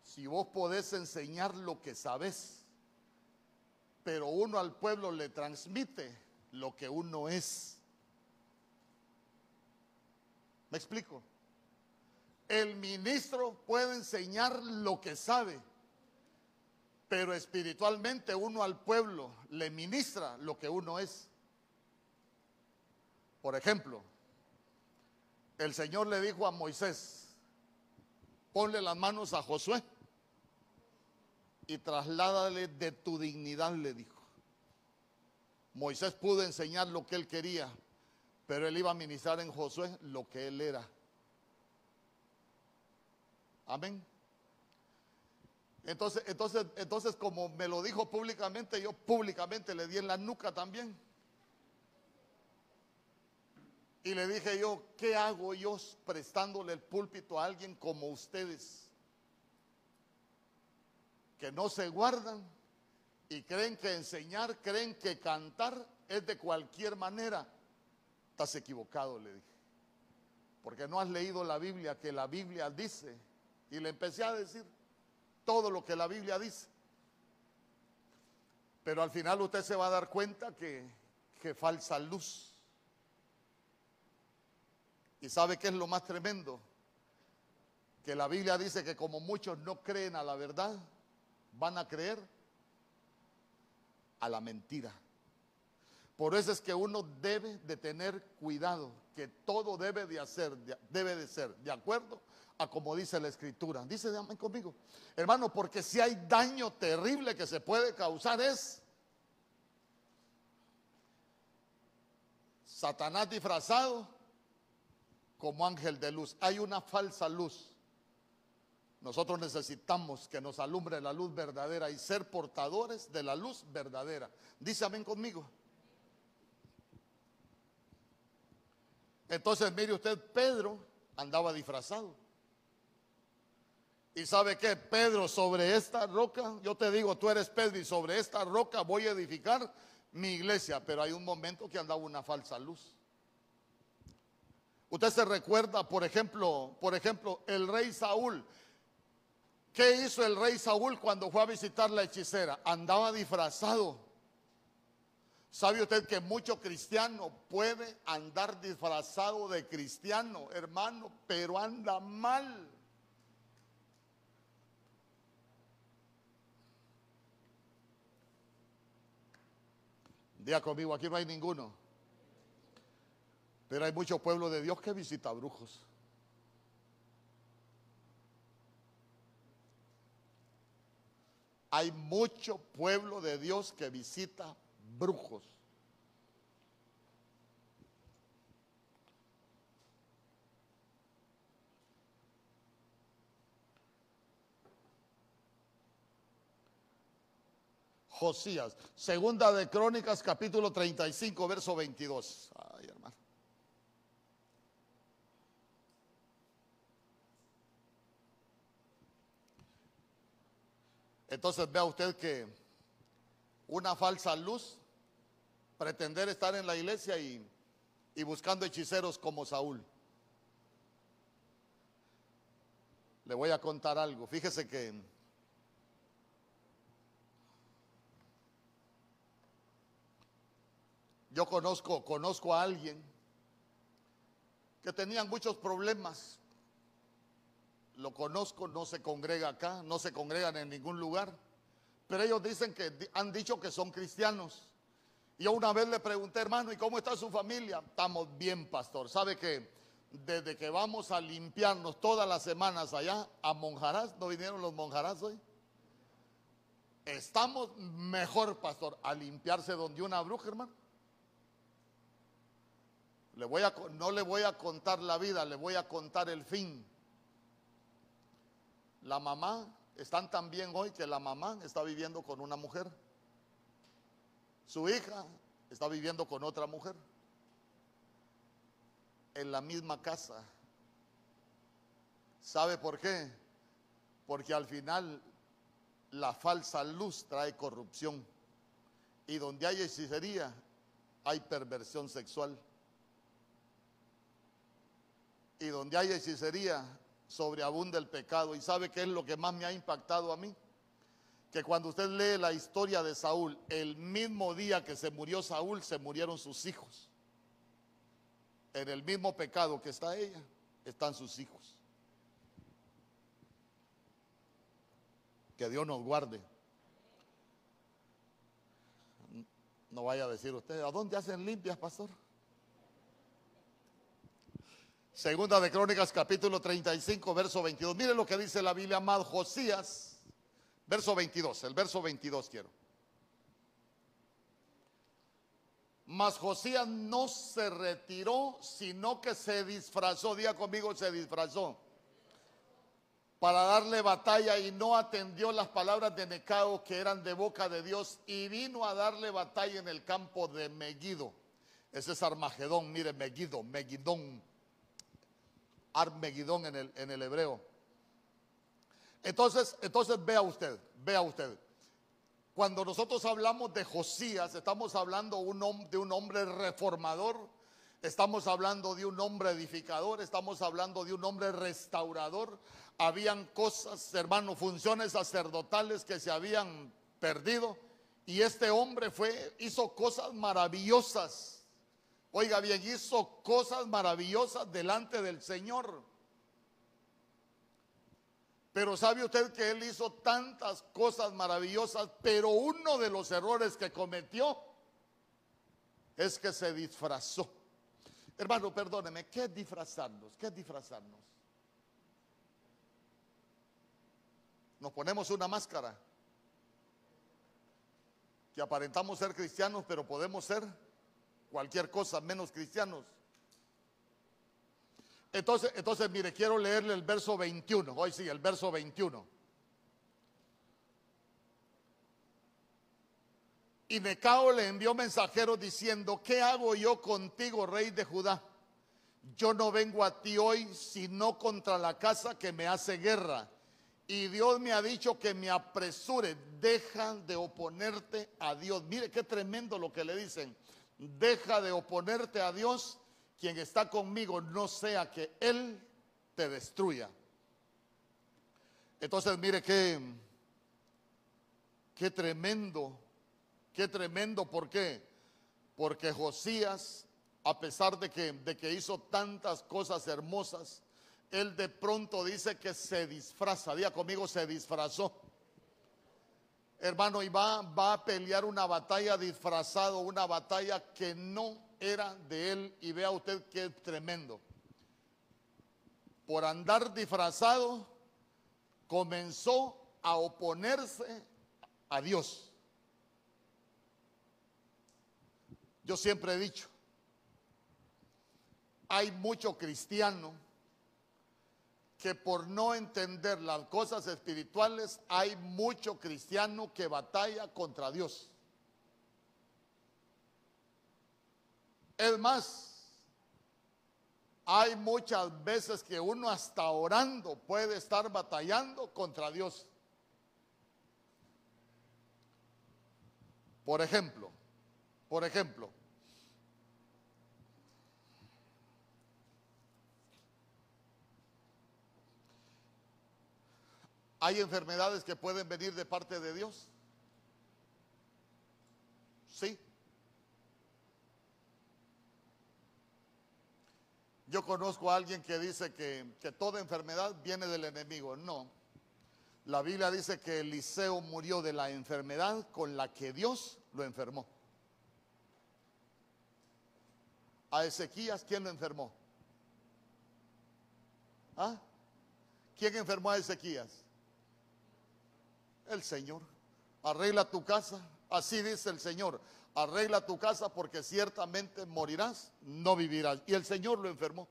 Si vos podés enseñar lo que sabes, pero uno al pueblo le transmite lo que uno es. ¿Me explico? El ministro puede enseñar lo que sabe, pero espiritualmente uno al pueblo le ministra lo que uno es. Por ejemplo, el Señor le dijo a Moisés, ponle las manos a Josué y trasládale de tu dignidad, le dijo. Moisés pudo enseñar lo que él quería, pero él iba a ministrar en Josué lo que él era. Amén. Entonces, entonces, entonces, como me lo dijo públicamente, yo públicamente le di en la nuca también. Y le dije yo, ¿qué hago yo prestándole el púlpito a alguien como ustedes? Que no se guardan y creen que enseñar, creen que cantar es de cualquier manera. Estás equivocado, le dije. Porque no has leído la Biblia, que la Biblia dice. Y le empecé a decir todo lo que la Biblia dice. Pero al final usted se va a dar cuenta que, falsa luz. ¿Y sabe qué es lo más tremendo? Que la Biblia dice que como muchos no creen a la verdad, van a creer a la mentira. Por eso es que uno debe de tener cuidado, que todo debe de hacer, de- debe de ser de acuerdo a como dice la escritura. Dice, amén conmigo, hermano, porque si hay daño terrible que se puede causar es Satanás disfrazado como ángel de luz. Hay una falsa luz. Nosotros necesitamos que nos alumbre la luz verdadera y ser portadores de la luz verdadera. Dice amén conmigo. Entonces, mire usted, Pedro andaba disfrazado. Y sabe que Pedro sobre esta roca, yo te digo, tú eres Pedro y sobre esta roca voy a edificar mi iglesia, pero hay un momento que andaba una falsa luz. Usted se recuerda, por ejemplo, por ejemplo, el rey Saúl. ¿Qué hizo el rey Saúl cuando fue a visitar la hechicera? Andaba disfrazado. ¿Sabe usted que mucho cristiano puede andar disfrazado de cristiano, hermano, pero anda mal? Día conmigo, aquí no hay ninguno. Pero hay mucho pueblo de Dios que visita brujos. Hay mucho pueblo de Dios que visita brujos. Josías, segunda de Crónicas, capítulo 35, verso 22. Ay, hermano. Entonces vea usted que una falsa luz, pretender estar en la iglesia y, y buscando hechiceros como Saúl. Le voy a contar algo. Fíjese que Yo conozco, conozco a alguien que tenía muchos problemas. Lo conozco, no se congrega acá, no se congregan en ningún lugar. Pero ellos dicen que han dicho que son cristianos. Yo una vez le pregunté, hermano, ¿y cómo está su familia? Estamos bien, pastor. ¿Sabe que desde que vamos a limpiarnos todas las semanas allá a Monjarás, ¿no vinieron los Monjarás hoy? Estamos mejor, pastor, a limpiarse donde una bruja, hermano. Le voy a, no le voy a contar la vida, le voy a contar el fin. La mamá, están tan bien hoy que la mamá está viviendo con una mujer. Su hija está viviendo con otra mujer. En la misma casa. ¿Sabe por qué? Porque al final la falsa luz trae corrupción. Y donde hay hechicería, hay perversión sexual. Y donde hay hechicería, sobreabunda el pecado. ¿Y sabe qué es lo que más me ha impactado a mí? Que cuando usted lee la historia de Saúl, el mismo día que se murió Saúl, se murieron sus hijos. En el mismo pecado que está ella, están sus hijos. Que Dios nos guarde. No vaya a decir usted, ¿a dónde hacen limpias, pastor? Segunda de Crónicas, capítulo 35, verso 22. Mire lo que dice la Biblia, amado Josías, verso 22, el verso 22 quiero. Mas Josías no se retiró, sino que se disfrazó, diga conmigo, se disfrazó, para darle batalla y no atendió las palabras de Necao que eran de boca de Dios y vino a darle batalla en el campo de Megiddo. Ese es Armagedón, mire, Megiddo, Megidón Armegidón en el, en el hebreo. Entonces, entonces vea usted, vea usted. Cuando nosotros hablamos de Josías, estamos hablando un, de un hombre reformador, estamos hablando de un hombre edificador, estamos hablando de un hombre restaurador. Habían cosas, hermano, funciones sacerdotales que se habían perdido y este hombre fue hizo cosas maravillosas Oiga bien, hizo cosas maravillosas delante del Señor. Pero sabe usted que él hizo tantas cosas maravillosas, pero uno de los errores que cometió es que se disfrazó. Hermano, perdóneme, ¿qué es disfrazarnos? ¿Qué es disfrazarnos? Nos ponemos una máscara que aparentamos ser cristianos, pero podemos ser cualquier cosa menos cristianos. Entonces, entonces, mire, quiero leerle el verso 21. Hoy sí, el verso 21. Y Necao le envió mensajeros diciendo, ¿qué hago yo contigo, rey de Judá? Yo no vengo a ti hoy, sino contra la casa que me hace guerra. Y Dios me ha dicho que me apresure, deja de oponerte a Dios. Mire qué tremendo lo que le dicen. Deja de oponerte a Dios, quien está conmigo, no sea que Él te destruya. Entonces, mire qué, qué tremendo Qué tremendo, ¿por qué? Porque Josías, a pesar de que, de que hizo tantas cosas hermosas, él de pronto dice que se disfraza. Día conmigo, se disfrazó. Hermano, y va, va a pelear una batalla disfrazado, una batalla que no era de él. Y vea usted qué tremendo. Por andar disfrazado, comenzó a oponerse a Dios. Yo siempre he dicho, hay mucho cristiano que por no entender las cosas espirituales, hay mucho cristiano que batalla contra Dios. Es más, hay muchas veces que uno hasta orando puede estar batallando contra Dios. Por ejemplo, por ejemplo, ¿Hay enfermedades que pueden venir de parte de Dios? Sí. Yo conozco a alguien que dice que, toda enfermedad viene del enemigo. No. La Biblia dice que Eliseo murió de la enfermedad con la que Dios lo enfermó. A Ezequías, ¿quién lo enfermó? ¿Ah? ¿Quién enfermó a Ezequías? El Señor. Arregla tu casa. Así dice el Señor. Arregla tu casa porque ciertamente morirás, no vivirás. Y el Señor lo enfermó.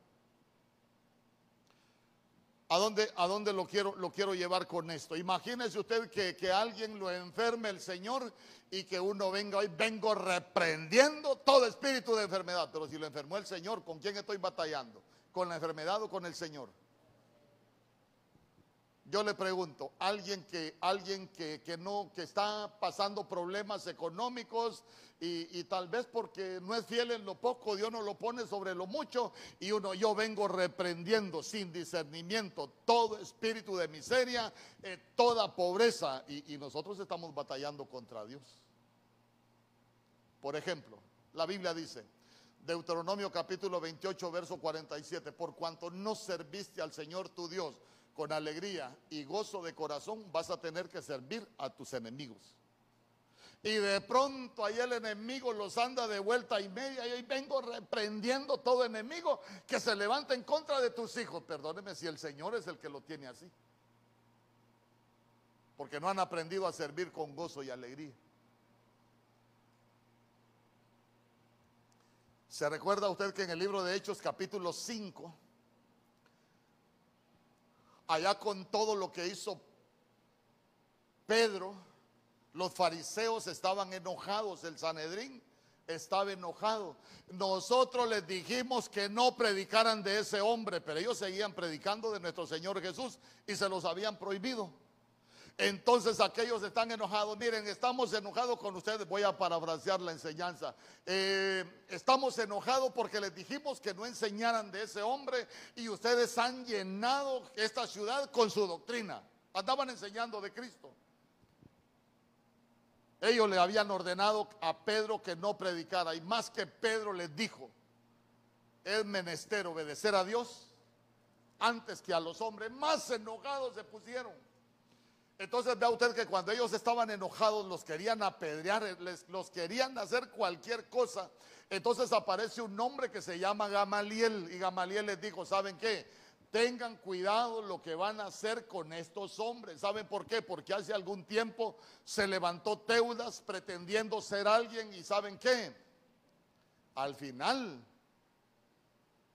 ¿A dónde, a dónde lo, quiero, lo quiero llevar con esto? Imagínese usted que, que alguien lo enferme el Señor y que uno venga hoy, vengo reprendiendo todo espíritu de enfermedad. Pero si lo enfermó el Señor, ¿con quién estoy batallando? ¿Con la enfermedad o con el Señor? Yo le pregunto, alguien que, alguien que, no, que está pasando problemas económicos y, tal vez porque no es fiel en lo poco, Dios no lo pone sobre lo mucho y uno, yo vengo reprendiendo sin discernimiento todo espíritu de miseria, eh, toda pobreza y, y nosotros estamos batallando contra Dios. Por ejemplo, la Biblia dice, Deuteronomio capítulo 28, verso 47, por cuanto no serviste al Señor tu Dios, con alegría y gozo de corazón vas a tener que servir a tus enemigos. Y de pronto ahí el enemigo los anda de vuelta y media y ahí vengo reprendiendo todo enemigo que se levanta en contra de tus hijos. Perdóneme si el Señor es el que lo tiene así. Porque no han aprendido a servir con gozo y alegría. ¿Se recuerda usted que en el libro de Hechos capítulo 5 allá con todo lo que hizo Pedro, los fariseos estaban enojados, el Sanedrín estaba enojado. Nosotros les dijimos que no predicaran de ese hombre, pero ellos seguían predicando de nuestro Señor Jesús y se los habían prohibido. Entonces aquellos están enojados. Miren, estamos enojados con ustedes. Voy a parafrasear la enseñanza. Eh, estamos enojados porque les dijimos que no enseñaran de ese hombre y ustedes han llenado esta ciudad con su doctrina. Andaban enseñando de Cristo. Ellos le habían ordenado a Pedro que no predicara y más que Pedro les dijo, es menester obedecer a Dios antes que a los hombres. Más enojados se pusieron. Entonces vea usted que cuando ellos estaban enojados, los querían apedrear, les, los querían hacer cualquier cosa. Entonces aparece un hombre que se llama Gamaliel y Gamaliel les dijo, ¿saben qué? Tengan cuidado lo que van a hacer con estos hombres. ¿Saben por qué? Porque hace algún tiempo se levantó Teudas pretendiendo ser alguien y ¿saben qué? Al final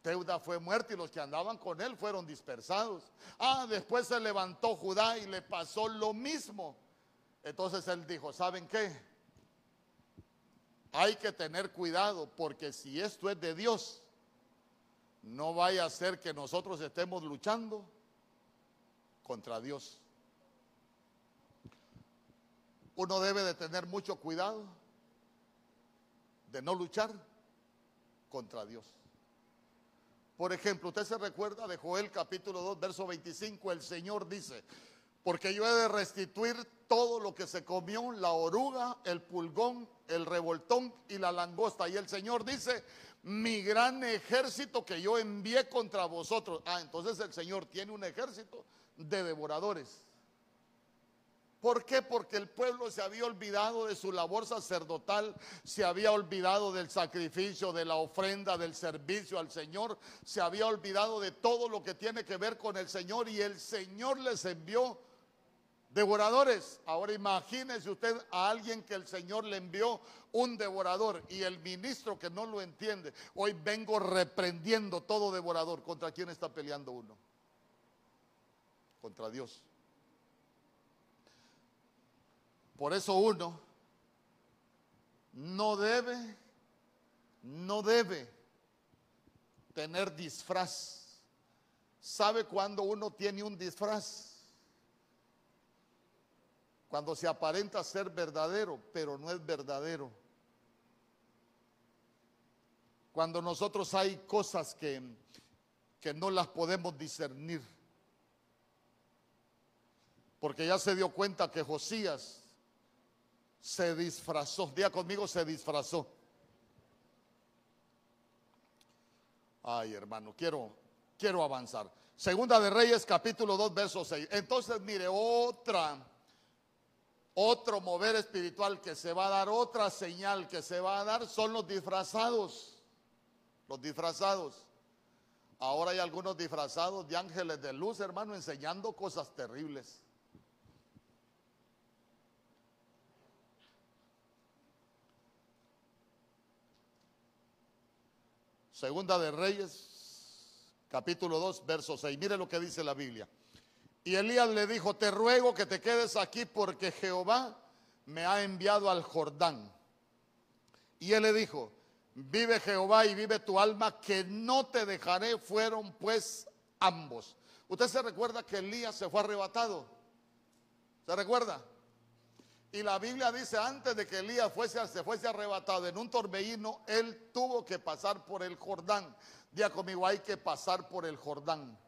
Teuda fue muerto y los que andaban con él fueron dispersados. Ah, después se levantó Judá y le pasó lo mismo. Entonces él dijo, ¿saben qué? Hay que tener cuidado porque si esto es de Dios, no vaya a ser que nosotros estemos luchando contra Dios. Uno debe de tener mucho cuidado de no luchar contra Dios. Por ejemplo, usted se recuerda de Joel capítulo 2, verso 25, el Señor dice, porque yo he de restituir todo lo que se comió, la oruga, el pulgón, el revoltón y la langosta. Y el Señor dice, mi gran ejército que yo envié contra vosotros. Ah, entonces el Señor tiene un ejército de devoradores. ¿Por qué? Porque el pueblo se había olvidado de su labor sacerdotal, se había olvidado del sacrificio, de la ofrenda, del servicio al Señor, se había olvidado de todo lo que tiene que ver con el Señor y el Señor les envió devoradores. Ahora imagínese usted a alguien que el Señor le envió un devorador y el ministro que no lo entiende. Hoy vengo reprendiendo todo devorador. ¿Contra quién está peleando uno? Contra Dios. Por eso uno no debe, no debe tener disfraz. ¿Sabe cuando uno tiene un disfraz? Cuando se aparenta ser verdadero, pero no es verdadero. Cuando nosotros hay cosas que, que no las podemos discernir. Porque ya se dio cuenta que Josías se disfrazó. Día conmigo, se disfrazó. Ay, hermano, quiero, quiero avanzar. Segunda de Reyes, capítulo 2, verso 6. Entonces, mire, otra, otro mover espiritual que se va a dar, otra señal que se va a dar, son los disfrazados. Los disfrazados. Ahora hay algunos disfrazados de ángeles de luz, hermano, enseñando cosas terribles. Segunda de Reyes, capítulo 2, verso 6. Mire lo que dice la Biblia. Y Elías le dijo, te ruego que te quedes aquí porque Jehová me ha enviado al Jordán. Y él le dijo, vive Jehová y vive tu alma, que no te dejaré. Fueron pues ambos. Usted se recuerda que Elías se fue arrebatado. ¿Se recuerda? Y la Biblia dice, antes de que Elías se fuese arrebatado en un torbellino, él tuvo que pasar por el Jordán. Día conmigo, hay que pasar por el Jordán.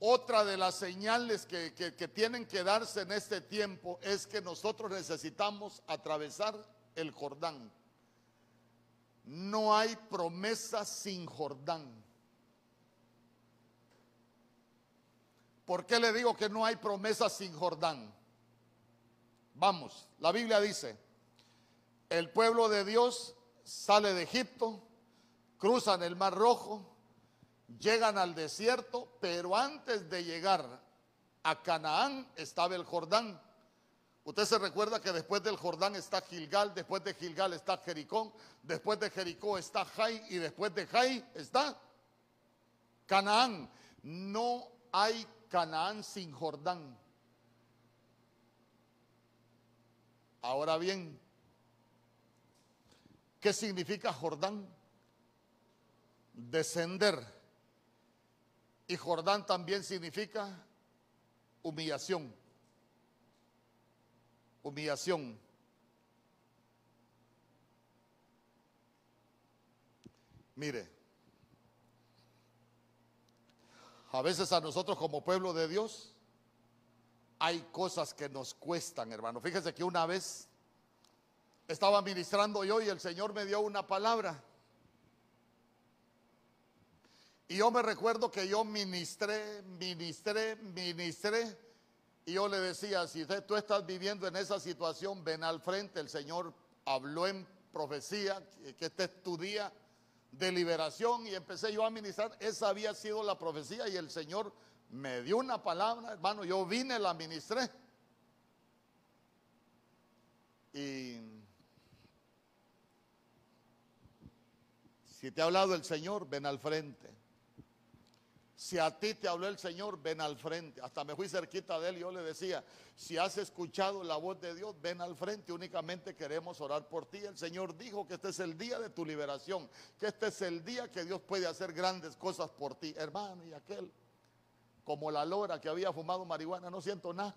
Otra de las señales que, que tienen que darse en este tiempo es que nosotros necesitamos atravesar el Jordán. No hay promesa sin Jordán. ¿Por qué le digo que no hay promesa sin Jordán? Vamos, la Biblia dice, el pueblo de Dios sale de Egipto, cruzan el Mar Rojo, llegan al desierto, pero antes de llegar a Canaán estaba el Jordán. Usted se recuerda que después del Jordán está Gilgal, después de Gilgal está Jericó, después de Jericó está Jai y después de Jai está Canaán. No hay Canaán sin Jordán. Ahora bien, ¿qué significa Jordán? Descender. Y Jordán también significa humillación. Humillación. Mire, A veces a nosotros como pueblo de Dios hay cosas que nos cuestan, hermano. Fíjese que una vez estaba ministrando yo y el Señor me dio una palabra. Y yo me recuerdo que yo ministré, ministré, ministré. Y yo le decía, si tú estás viviendo en esa situación, ven al frente. El Señor habló en profecía, que este es tu día de liberación y empecé yo a ministrar. Esa había sido la profecía y el Señor me dio una palabra, hermano, yo vine, la ministré. Y Si te ha hablado el Señor, ven al frente. Si a ti te habló el Señor, ven al frente. Hasta me fui cerquita de él y yo le decía, si has escuchado la voz de Dios, ven al frente. Únicamente queremos orar por ti. El Señor dijo que este es el día de tu liberación, que este es el día que Dios puede hacer grandes cosas por ti. Hermano, y aquel, como la lora que había fumado marihuana, no siento nada.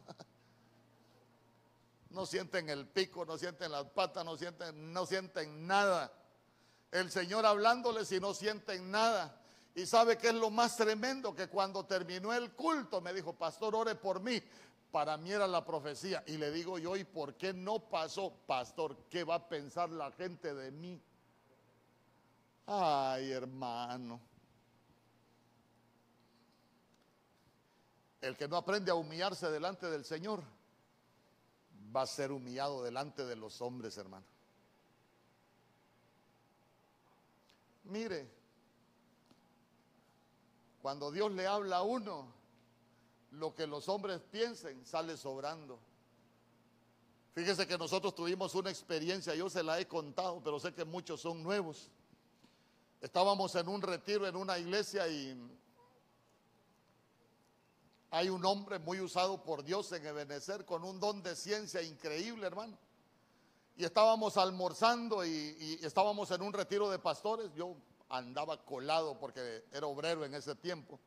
No sienten el pico, no sienten las patas, no sienten, no sienten nada. El Señor hablándoles y no sienten nada. Y sabe que es lo más tremendo que cuando terminó el culto me dijo, pastor, ore por mí. Para mí era la profecía. Y le digo yo, ¿y por qué no pasó? Pastor, ¿qué va a pensar la gente de mí? Ay, hermano. El que no aprende a humillarse delante del Señor va a ser humillado delante de los hombres, hermano. Mire, cuando Dios le habla a uno, lo que los hombres piensen sale sobrando. Fíjese que nosotros tuvimos una experiencia, yo se la he contado, pero sé que muchos son nuevos. Estábamos en un retiro en una iglesia y hay un hombre muy usado por Dios en Ebenezer con un don de ciencia increíble, hermano. Y estábamos almorzando y, y estábamos en un retiro de pastores. Yo andaba colado porque era obrero en ese tiempo.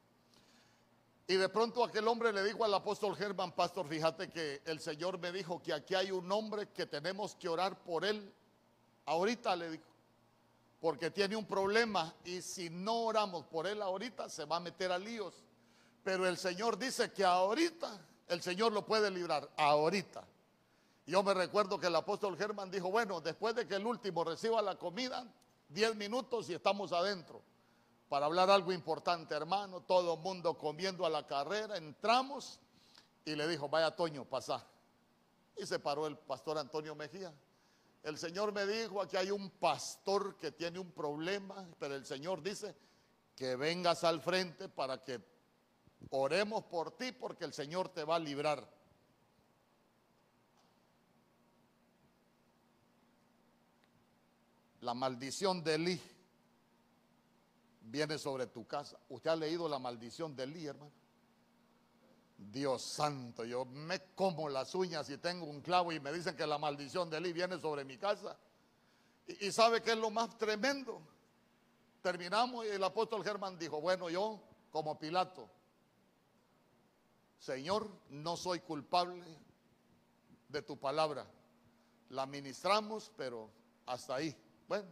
Y de pronto aquel hombre le dijo al apóstol Germán, pastor, fíjate que el Señor me dijo que aquí hay un hombre que tenemos que orar por él. Ahorita le dijo, porque tiene un problema y si no oramos por él ahorita se va a meter a líos. Pero el Señor dice que ahorita el Señor lo puede librar, ahorita. Yo me recuerdo que el apóstol Germán dijo, bueno, después de que el último reciba la comida, 10 minutos y estamos adentro para hablar algo importante, hermano. Todo el mundo comiendo a la carrera. Entramos y le dijo, vaya Toño, pasa. Y se paró el pastor Antonio Mejía. El Señor me dijo, aquí hay un pastor que tiene un problema, pero el Señor dice que vengas al frente para que oremos por ti porque el Señor te va a librar. La maldición de Elí viene sobre tu casa. ¿Usted ha leído la maldición de Elí, hermano? Dios santo, yo me como las uñas y tengo un clavo y me dicen que la maldición de Elí viene sobre mi casa. Y, y sabe que es lo más tremendo. Terminamos y el apóstol Germán dijo, bueno, yo como Pilato, Señor, no soy culpable de tu palabra. La ministramos, pero hasta ahí. Bueno,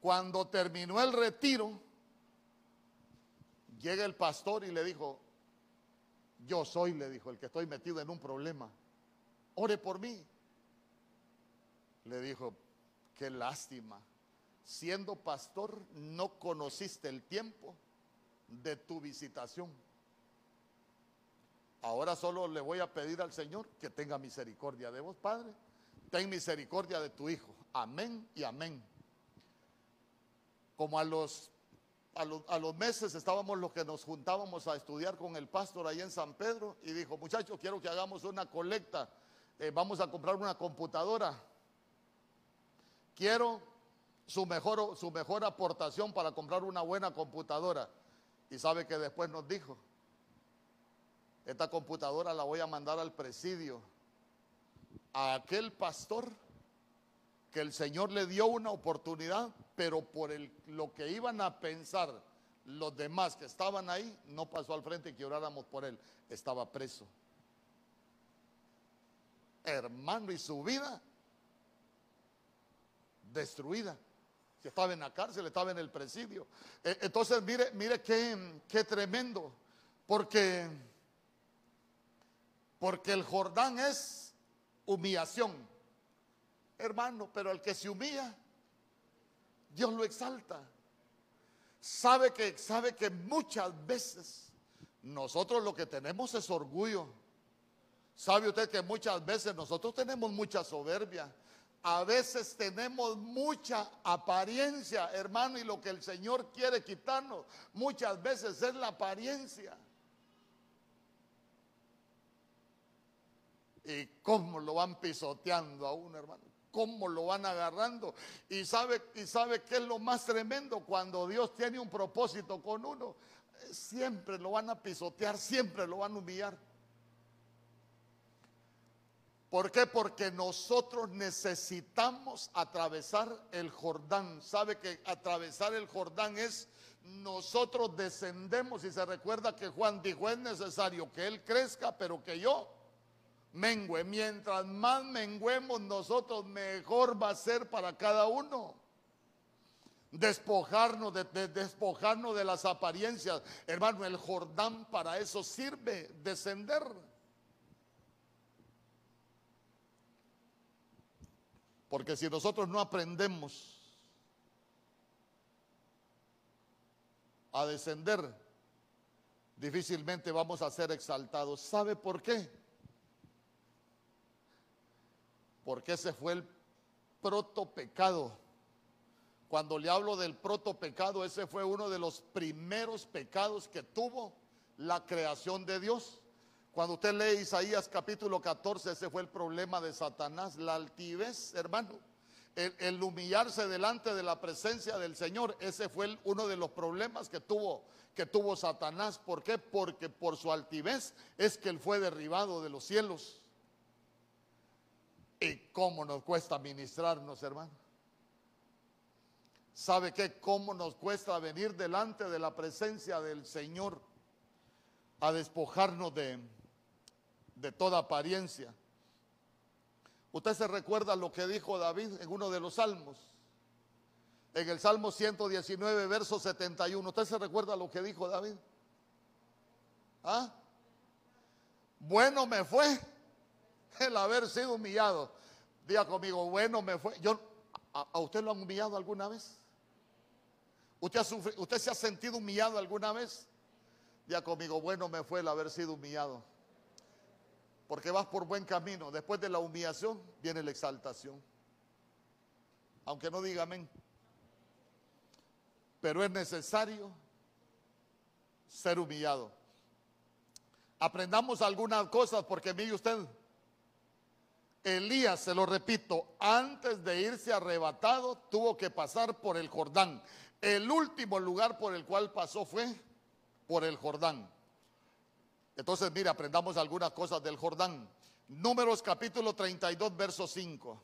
cuando terminó el retiro, llega el pastor y le dijo, yo soy, le dijo, el que estoy metido en un problema. Ore por mí. Le dijo, qué lástima. Siendo pastor, no conociste el tiempo de tu visitación. Ahora solo le voy a pedir al Señor que tenga misericordia de vos, Padre. Ten misericordia de tu Hijo. Amén y amén. Como a los, a los, meses estábamos los que nos juntábamos a estudiar con el pastor ahí en San Pedro y dijo, muchachos, quiero que hagamos una colecta. Eh, vamos a comprar una computadora. Quiero su mejor, su mejor aportación para comprar una buena computadora. Y sabe que después nos dijo, esta computadora la voy a mandar al presidio, a aquel pastor que el Señor le dio una oportunidad, pero por lo que iban a pensar los demás que estaban ahí, no pasó al frente que oráramos por él. Estaba preso. Hermano, y su vida destruida. Estaba en la cárcel, estaba en el presidio. E, entonces, mire, mire qué, qué tremendo. Porque, porque el Jordán es humillación hermano, pero el que se humilla, Dios lo exalta. Sabe que, sabe que muchas veces nosotros lo que tenemos es orgullo. Sabe usted que muchas veces nosotros tenemos mucha soberbia. A veces tenemos mucha apariencia, hermano, y lo que el Señor quiere quitarnos muchas veces es la apariencia. ¿Y cómo lo van pisoteando a uno, hermano? Cómo lo van agarrando. Y sabe, y sabe qué es lo más tremendo cuando Dios tiene un propósito con uno. Siempre lo van a pisotear, siempre lo van a humillar. ¿Por qué? Porque nosotros necesitamos atravesar el Jordán. ¿Sabe que atravesar el Jordán es nosotros descendemos y se recuerda que Juan dijo es necesario que Él crezca, pero que yo mengue. Mientras más menguemos nosotros, mejor va a ser para cada uno. Despojarnos de, despojarnos de las apariencias. Hermano, el Jordán para eso sirve, descender. Porque si nosotros no aprendemos a descender, difícilmente vamos a ser exaltados. ¿Sabe por qué? Porque ese fue el proto pecado. Cuando le hablo del proto pecado, ese fue uno de los primeros pecados que tuvo la creación de Dios. Cuando usted lee Isaías capítulo 14, ese fue el problema de Satanás, la altivez, hermano. El, humillarse delante de la presencia del Señor, ese fue uno de los problemas que tuvo, que tuvo Satanás. ¿Por qué? Porque por su altivez es que él fue derribado de los cielos. ¿Y cómo nos cuesta ministrarnos, hermano? ¿Sabe qué? ¿Cómo nos cuesta venir delante de la presencia del Señor a despojarnos de, de toda apariencia. Usted se recuerda lo que dijo David en uno de los salmos. En el Salmo 119, verso 71. ¿Usted se recuerda lo que dijo David? ¿Ah? Bueno me fue el haber sido humillado. Diga conmigo, bueno me fue. Yo, ¿a, usted lo han humillado alguna vez? ¿Usted, ha ¿Usted se ha sentido humillado alguna vez? Diga conmigo, bueno me fue el haber sido humillado porque vas por buen camino. Después de la humillación viene la exaltación. Aunque no diga amén. Pero es necesario ser humillado. Aprendamos algunas cosas porque mire usted, Elías, se lo repito, antes de irse arrebatado tuvo que pasar por el Jordán. El último lugar por el cual pasó fue por el Jordán. Entonces, mire, aprendamos algunas cosas del Jordán. Números capítulo 32, verso 5.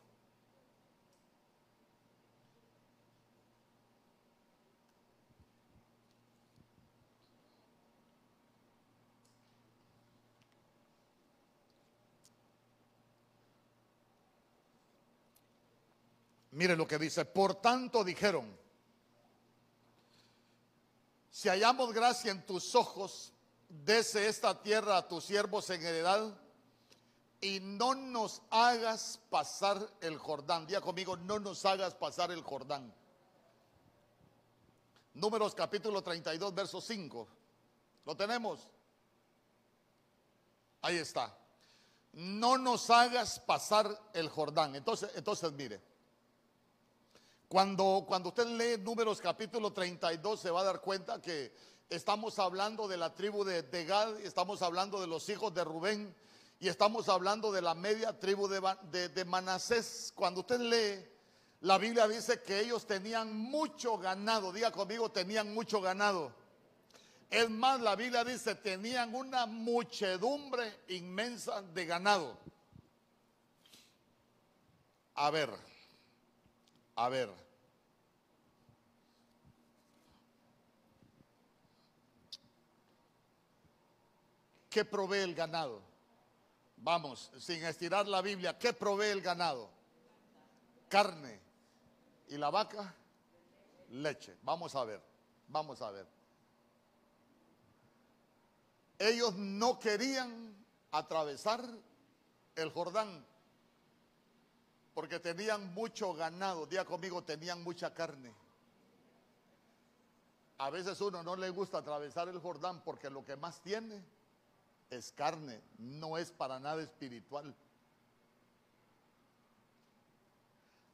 Mire lo que dice, por tanto dijeron, si hallamos gracia en tus ojos, dese esta tierra a tus siervos en heredad y no nos hagas pasar el Jordán. Día conmigo, no nos hagas pasar el Jordán. Números capítulo 32, verso 5. ¿Lo tenemos? Ahí está. No nos hagas pasar el Jordán. Entonces, entonces mire. Cuando, cuando usted lee Números capítulo 32 se va a dar cuenta que estamos hablando de la tribu de, Gad, estamos hablando de los hijos de Rubén y estamos hablando de la media tribu de, de Manasés. Cuando usted lee, la Biblia dice que ellos tenían mucho ganado, diga conmigo, tenían mucho ganado. Es más, la Biblia dice, tenían una muchedumbre inmensa de ganado. A ver, a ver. ¿Qué provee el ganado? Vamos, sin estirar la Biblia, ¿qué provee el ganado? Carne. ¿Y la vaca? Leche. Vamos a ver, vamos a ver. Ellos no querían atravesar el Jordán porque tenían mucho ganado. Día conmigo, tenían mucha carne. A veces uno no le gusta atravesar el Jordán porque lo que más tiene es carne, no es para nada espiritual.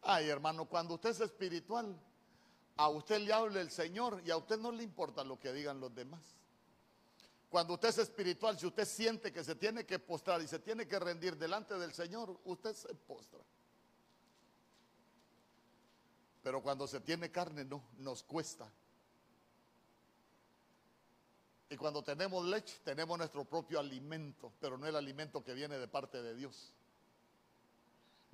Ay, hermano, cuando usted es espiritual, a usted le habla el Señor y a usted no le importa lo que digan los demás. Cuando usted es espiritual, si usted siente que se tiene que postrar y se tiene que rendir delante del Señor, usted se postra. Pero cuando se tiene carne, no, nos cuesta. Y cuando tenemos leche, tenemos nuestro propio alimento, pero no el alimento que viene de parte de Dios.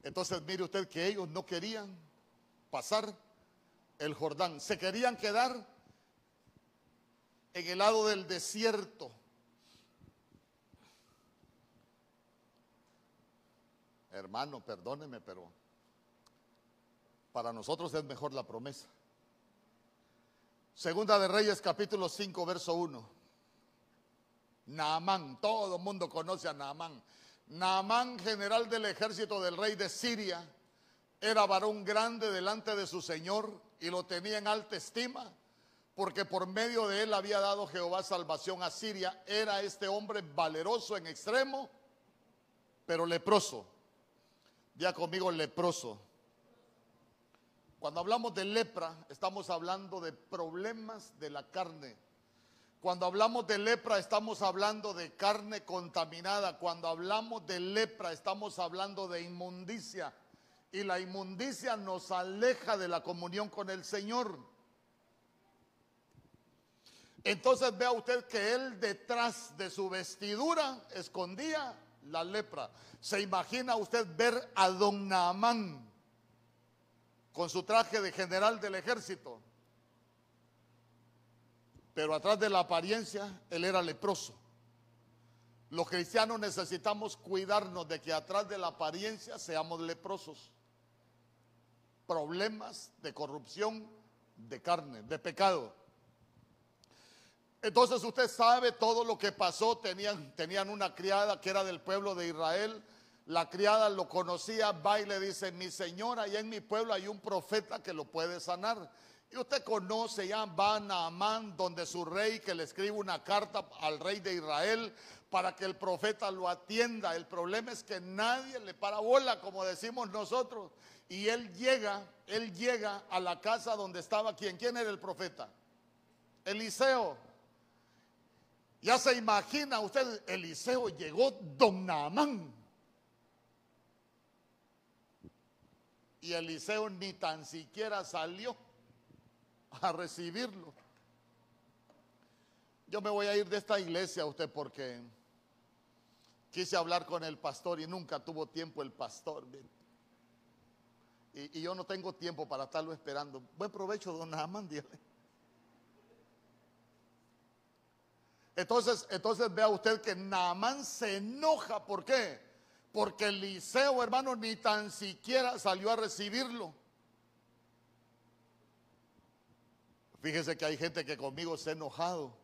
Entonces mire usted que ellos no querían pasar el Jordán, se querían quedar en el lado del desierto. Hermano, perdóneme, pero para nosotros es mejor la promesa. Segunda de Reyes capítulo 5, verso 1. Naamán, todo el mundo conoce a Naamán. Naamán, general del ejército del rey de Siria, era varón grande delante de su Señor y lo tenía en alta estima, porque por medio de él había dado Jehová salvación a Siria. Era este hombre valeroso en extremo, pero leproso. Ya conmigo leproso. Cuando hablamos de lepra, estamos hablando de problemas de la carne. Cuando hablamos de lepra, estamos hablando de carne contaminada. Cuando hablamos de lepra, estamos hablando de inmundicia. Y la inmundicia nos aleja de la comunión con el Señor. Entonces vea usted que él detrás de su vestidura escondía la lepra. ¿Se imagina usted ver a don Naamán? con su traje de general del ejército. Pero atrás de la apariencia, él era leproso. Los cristianos necesitamos cuidarnos de que atrás de la apariencia seamos leprosos. Problemas de corrupción, de carne, de pecado. Entonces usted sabe todo lo que pasó. Tenían, tenían una criada que era del pueblo de Israel la criada lo conocía, va y le dice, mi señora, allá en mi pueblo hay un profeta que lo puede sanar. Y usted conoce, ya va a Naamán, donde su rey que le escribe una carta al rey de Israel para que el profeta lo atienda. El problema es que nadie le para bola, como decimos nosotros. Y él llega, él llega a la casa donde estaba quien. ¿Quién era el profeta? Eliseo. Ya se imagina usted, Eliseo llegó don Naamán y Eliseo ni tan siquiera salió a recibirlo. Yo me voy a ir de esta iglesia a usted porque quise hablar con el pastor y nunca tuvo tiempo el pastor. Y, yo no tengo tiempo para estarlo esperando. Buen provecho, don Amán, Entonces, entonces vea usted que Naamán se enoja. ¿Por qué? porque Eliseo, hermano, ni tan siquiera salió a recibirlo. Fíjese que hay gente que conmigo se ha enojado.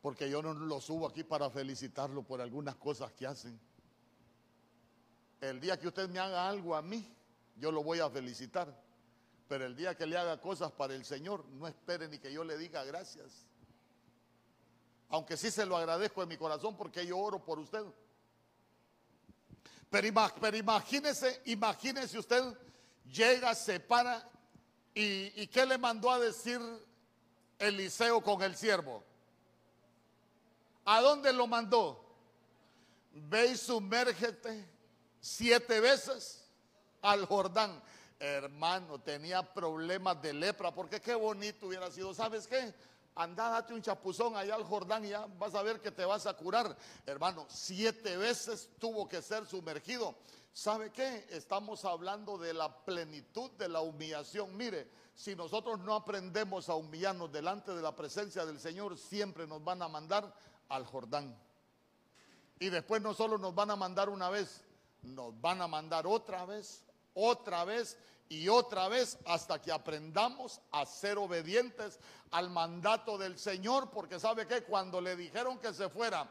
Porque yo no lo subo aquí para felicitarlo por algunas cosas que hacen. El día que usted me haga algo a mí, yo lo voy a felicitar. Pero el día que le haga cosas para el Señor, no espere ni que yo le diga gracias. Aunque sí se lo agradezco en mi corazón porque yo oro por usted. Pero, imagínese, imagínese usted, llega, se para y, ¿qué le mandó a decir Eliseo con el siervo? ¿A dónde lo mandó? Ve y sumérgete siete veces al Jordán. Hermano, tenía problemas de lepra, porque qué bonito hubiera sido. ¿Sabes qué? anda, date un chapuzón allá al Jordán y ya vas a ver que te vas a curar. Hermano, siete veces tuvo que ser sumergido. ¿Sabe qué? Estamos hablando de la plenitud de la humillación. Mire, si nosotros no aprendemos a humillarnos delante de la presencia del Señor, siempre nos van a mandar al Jordán. Y después no solo nos van a mandar una vez, nos van a mandar otra vez, otra vez y otra vez hasta que aprendamos a ser obedientes al mandato del Señor, porque sabe que cuando le dijeron que se fuera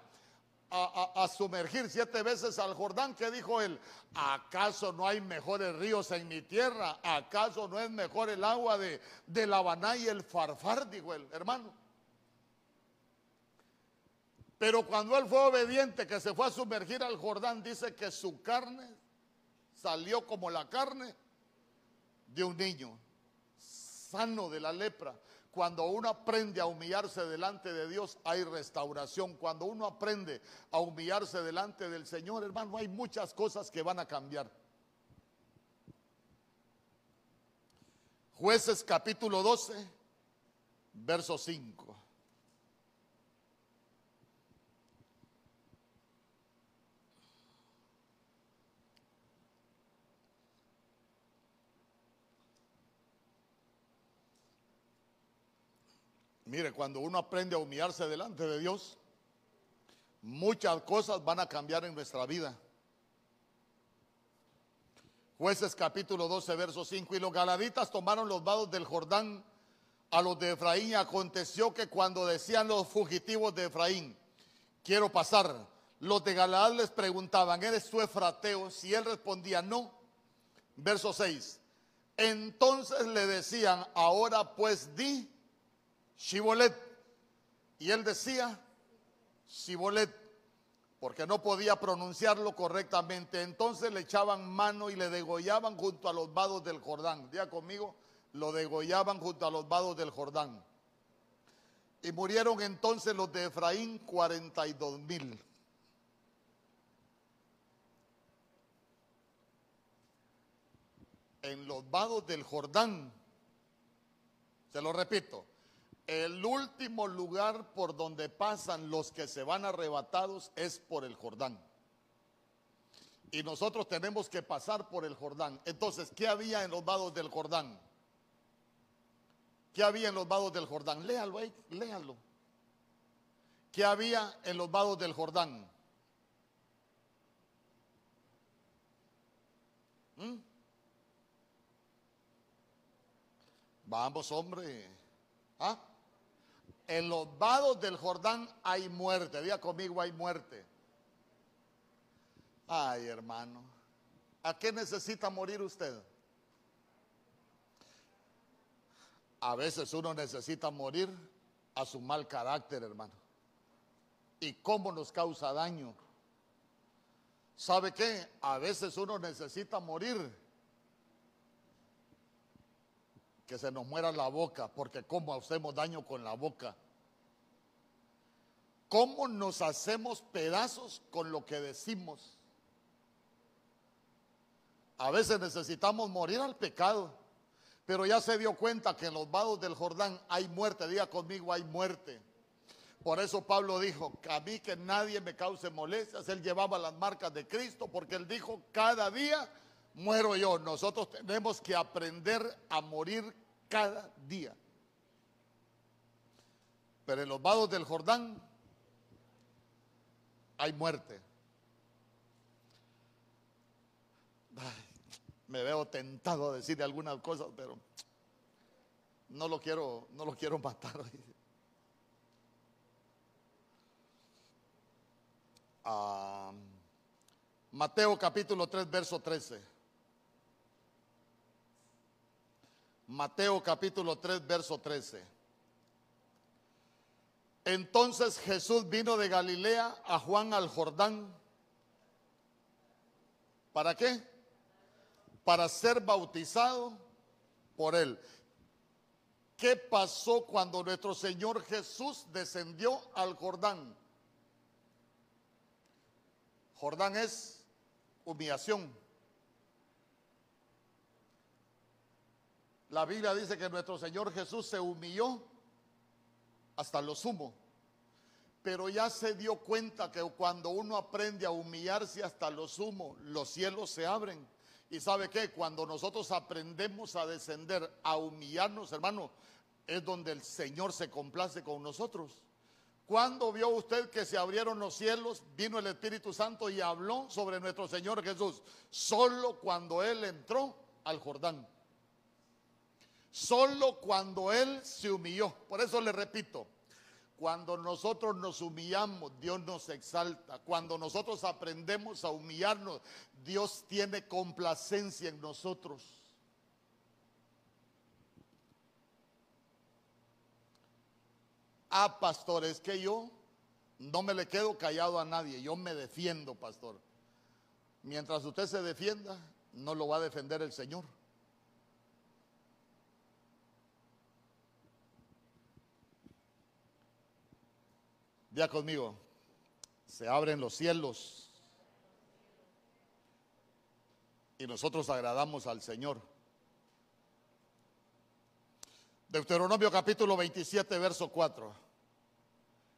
a, sumergir siete veces al Jordán, ¿qué dijo él? ¿Acaso no hay mejores ríos en mi tierra? ¿Acaso no es mejor el agua de, de la Habaná y el Farfar? Dijo él, hermano. Pero cuando él fue obediente, que se fue a sumergir al Jordán, dice que su carne salió como la carne de un niño sano de la lepra. Cuando uno aprende a humillarse delante de Dios, hay restauración. Cuando uno aprende a humillarse delante del Señor, hermano, hay muchas cosas que van a cambiar. Jueces capítulo 12, verso 5. Mire, cuando uno aprende a humillarse delante de Dios, muchas cosas van a cambiar en nuestra vida. Jueces capítulo 12, verso 5. Y los galaditas tomaron los vados del Jordán a los de Efraín. Y aconteció que cuando decían los fugitivos de Efraín, quiero pasar, los de Galaad les preguntaban, ¿eres tú efrateo? Si él respondía, no. Verso 6. Entonces le decían, ahora pues di Shibolet. Y él decía, Shibolet, porque no podía pronunciarlo correctamente. Entonces le echaban mano y le degollaban junto a los vados del Jordán. Día conmigo, lo degollaban junto a los vados del Jordán. Y murieron entonces los de Efraín 42 mil. En los vados del Jordán, se lo repito, el último lugar por donde pasan los que se van arrebatados es por el Jordán. Y nosotros tenemos que pasar por el Jordán. Entonces, ¿qué había en los vados del Jordán? ¿Qué había en los vados del Jordán? Léalo ahí, léalo. ¿Qué había en los vados del Jordán? ¿Mm? Vamos, hombre. ¿Ah? En los vados del Jordán hay muerte. Diga conmigo, hay muerte. Ay, hermano. ¿A qué necesita morir usted? A veces uno necesita morir a su mal carácter, hermano. ¿Y cómo nos causa daño? ¿Sabe qué? A veces uno necesita morir. Que se nos muera la boca, porque cómo hacemos daño con la boca. ¿Cómo nos hacemos pedazos con lo que decimos? A veces necesitamos morir al pecado, pero ya se dio cuenta que en los vados del Jordán hay muerte. Diga conmigo, hay muerte. Por eso Pablo dijo, a mí que nadie me cause molestias. Él llevaba las marcas de Cristo porque él dijo, cada día muero yo. Nosotros tenemos que aprender a morir cada día. Pero en los vados del Jordán hay muerte. me veo tentado a decirle algunas cosas, pero no lo quiero, no lo quiero matar. Ah, Mateo capítulo 3, verso 13. Mateo capítulo 3, verso 13. Entonces Jesús vino de Galilea a Juan al Jordán. ¿Para qué? Para ser bautizado por él. ¿Qué pasó cuando nuestro Señor Jesús descendió al Jordán? Jordán es humillación. La Biblia dice que nuestro Señor Jesús se humilló hasta lo sumo. Pero ya se dio cuenta que cuando uno aprende a humillarse hasta lo sumo, los cielos se abren. Y sabe que cuando nosotros aprendemos a descender, a humillarnos, hermano, es donde el Señor se complace con nosotros. Cuando vio usted que se abrieron los cielos, vino el Espíritu Santo y habló sobre nuestro Señor Jesús. Solo cuando Él entró al Jordán. Solo cuando Él se humilló. Por eso le repito, cuando nosotros nos humillamos, Dios nos exalta. Cuando nosotros aprendemos a humillarnos, Dios tiene complacencia en nosotros. Ah, pastor, es que yo no me le quedo callado a nadie, yo me defiendo, pastor. Mientras usted se defienda, no lo va a defender el Señor. Ya conmigo, se abren los cielos y nosotros agradamos al Señor. Deuteronomio capítulo 27, verso 4.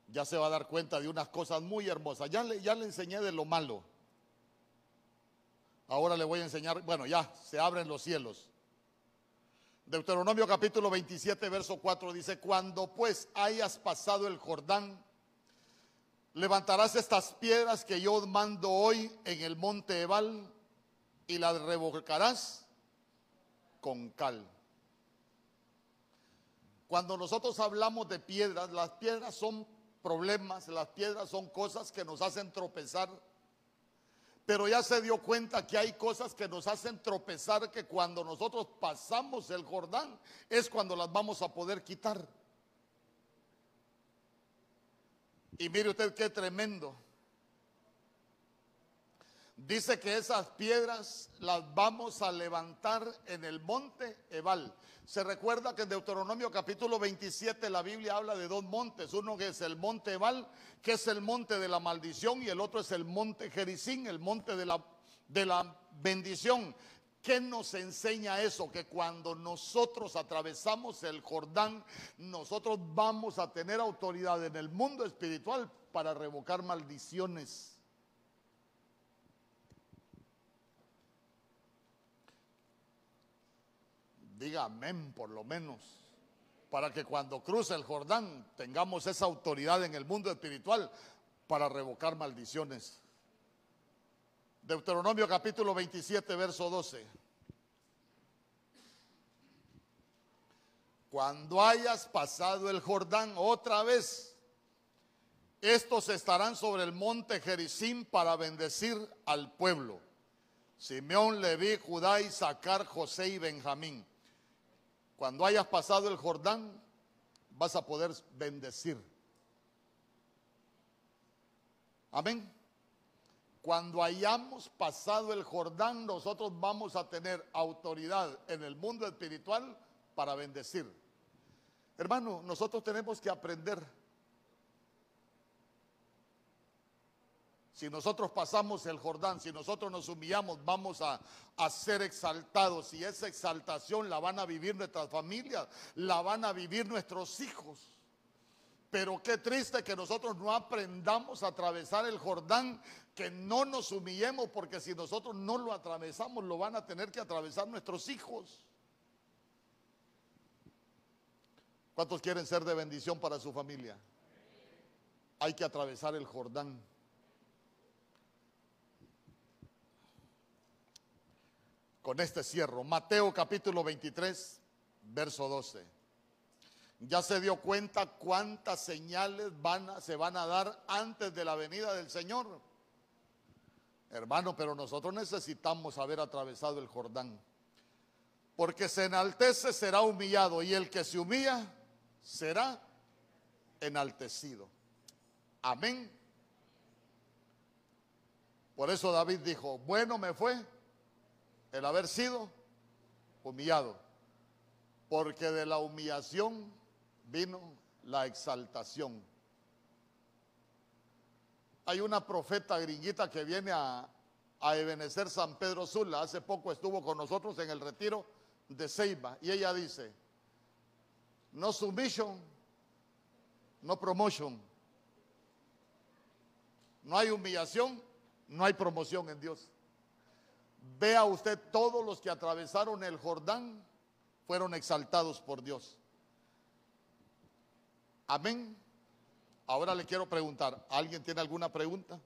Ya se va a dar cuenta de unas cosas muy hermosas. Ya le, ya le enseñé de lo malo. Ahora le voy a enseñar, bueno, ya se abren los cielos. Deuteronomio capítulo 27, verso 4 dice, cuando pues hayas pasado el Jordán, levantarás estas piedras que yo mando hoy en el monte Ebal y las revolcarás con cal. Cuando nosotros hablamos de piedras, las piedras son problemas, las piedras son cosas que nos hacen tropezar. Pero ya se dio cuenta que hay cosas que nos hacen tropezar que cuando nosotros pasamos el Jordán es cuando las vamos a poder quitar. Y mire usted qué tremendo. Dice que esas piedras las vamos a levantar en el monte Ebal. Se recuerda que en Deuteronomio capítulo 27 la Biblia habla de dos montes. Uno que es el monte Ebal, que es el monte de la maldición, y el otro es el monte Jericín, el monte de la, de la bendición. ¿Qué nos enseña eso? Que cuando nosotros atravesamos el Jordán, nosotros vamos a tener autoridad en el mundo espiritual para revocar maldiciones. Diga amén por lo menos. Para que cuando cruce el Jordán tengamos esa autoridad en el mundo espiritual para revocar maldiciones. Deuteronomio capítulo 27, verso 12. Cuando hayas pasado el Jordán otra vez, estos estarán sobre el monte Jericín para bendecir al pueblo. Simeón, Leví, Judá, Isaacar, José y Benjamín. Cuando hayas pasado el Jordán, vas a poder bendecir. Amén. Cuando hayamos pasado el Jordán, nosotros vamos a tener autoridad en el mundo espiritual para bendecir. Hermano, nosotros tenemos que aprender Si nosotros pasamos el Jordán, si nosotros nos humillamos, vamos a, ser exaltados. Y esa exaltación la van a vivir nuestras familias, la van a vivir nuestros hijos. Pero qué triste que nosotros no aprendamos a atravesar el Jordán, que no nos humillemos, porque si nosotros no lo atravesamos, lo van a tener que atravesar nuestros hijos. ¿Cuántos quieren ser de bendición para su familia? Hay que atravesar el Jordán. con este cierro. Mateo capítulo 23, verso 12. Ya se dio cuenta cuántas señales van se van a dar antes de la venida del Señor. Hermano, pero nosotros necesitamos haber atravesado el Jordán. Porque se enaltece será humillado y el que se humilla será enaltecido. Amén. Por eso David dijo, bueno me fue el haber sido humillado, porque de la humillación vino la exaltación. Hay una profeta gringuita que viene a, a Ebenecer San Pedro Sula, hace poco estuvo con nosotros en el retiro de Ceiba, y ella dice, no submission, no promotion. No hay humillación, no hay promoción en Dios. Vea usted, todos los que atravesaron el Jordán fueron exaltados por Dios. Amén. Ahora le quiero preguntar, ¿alguien tiene alguna pregunta?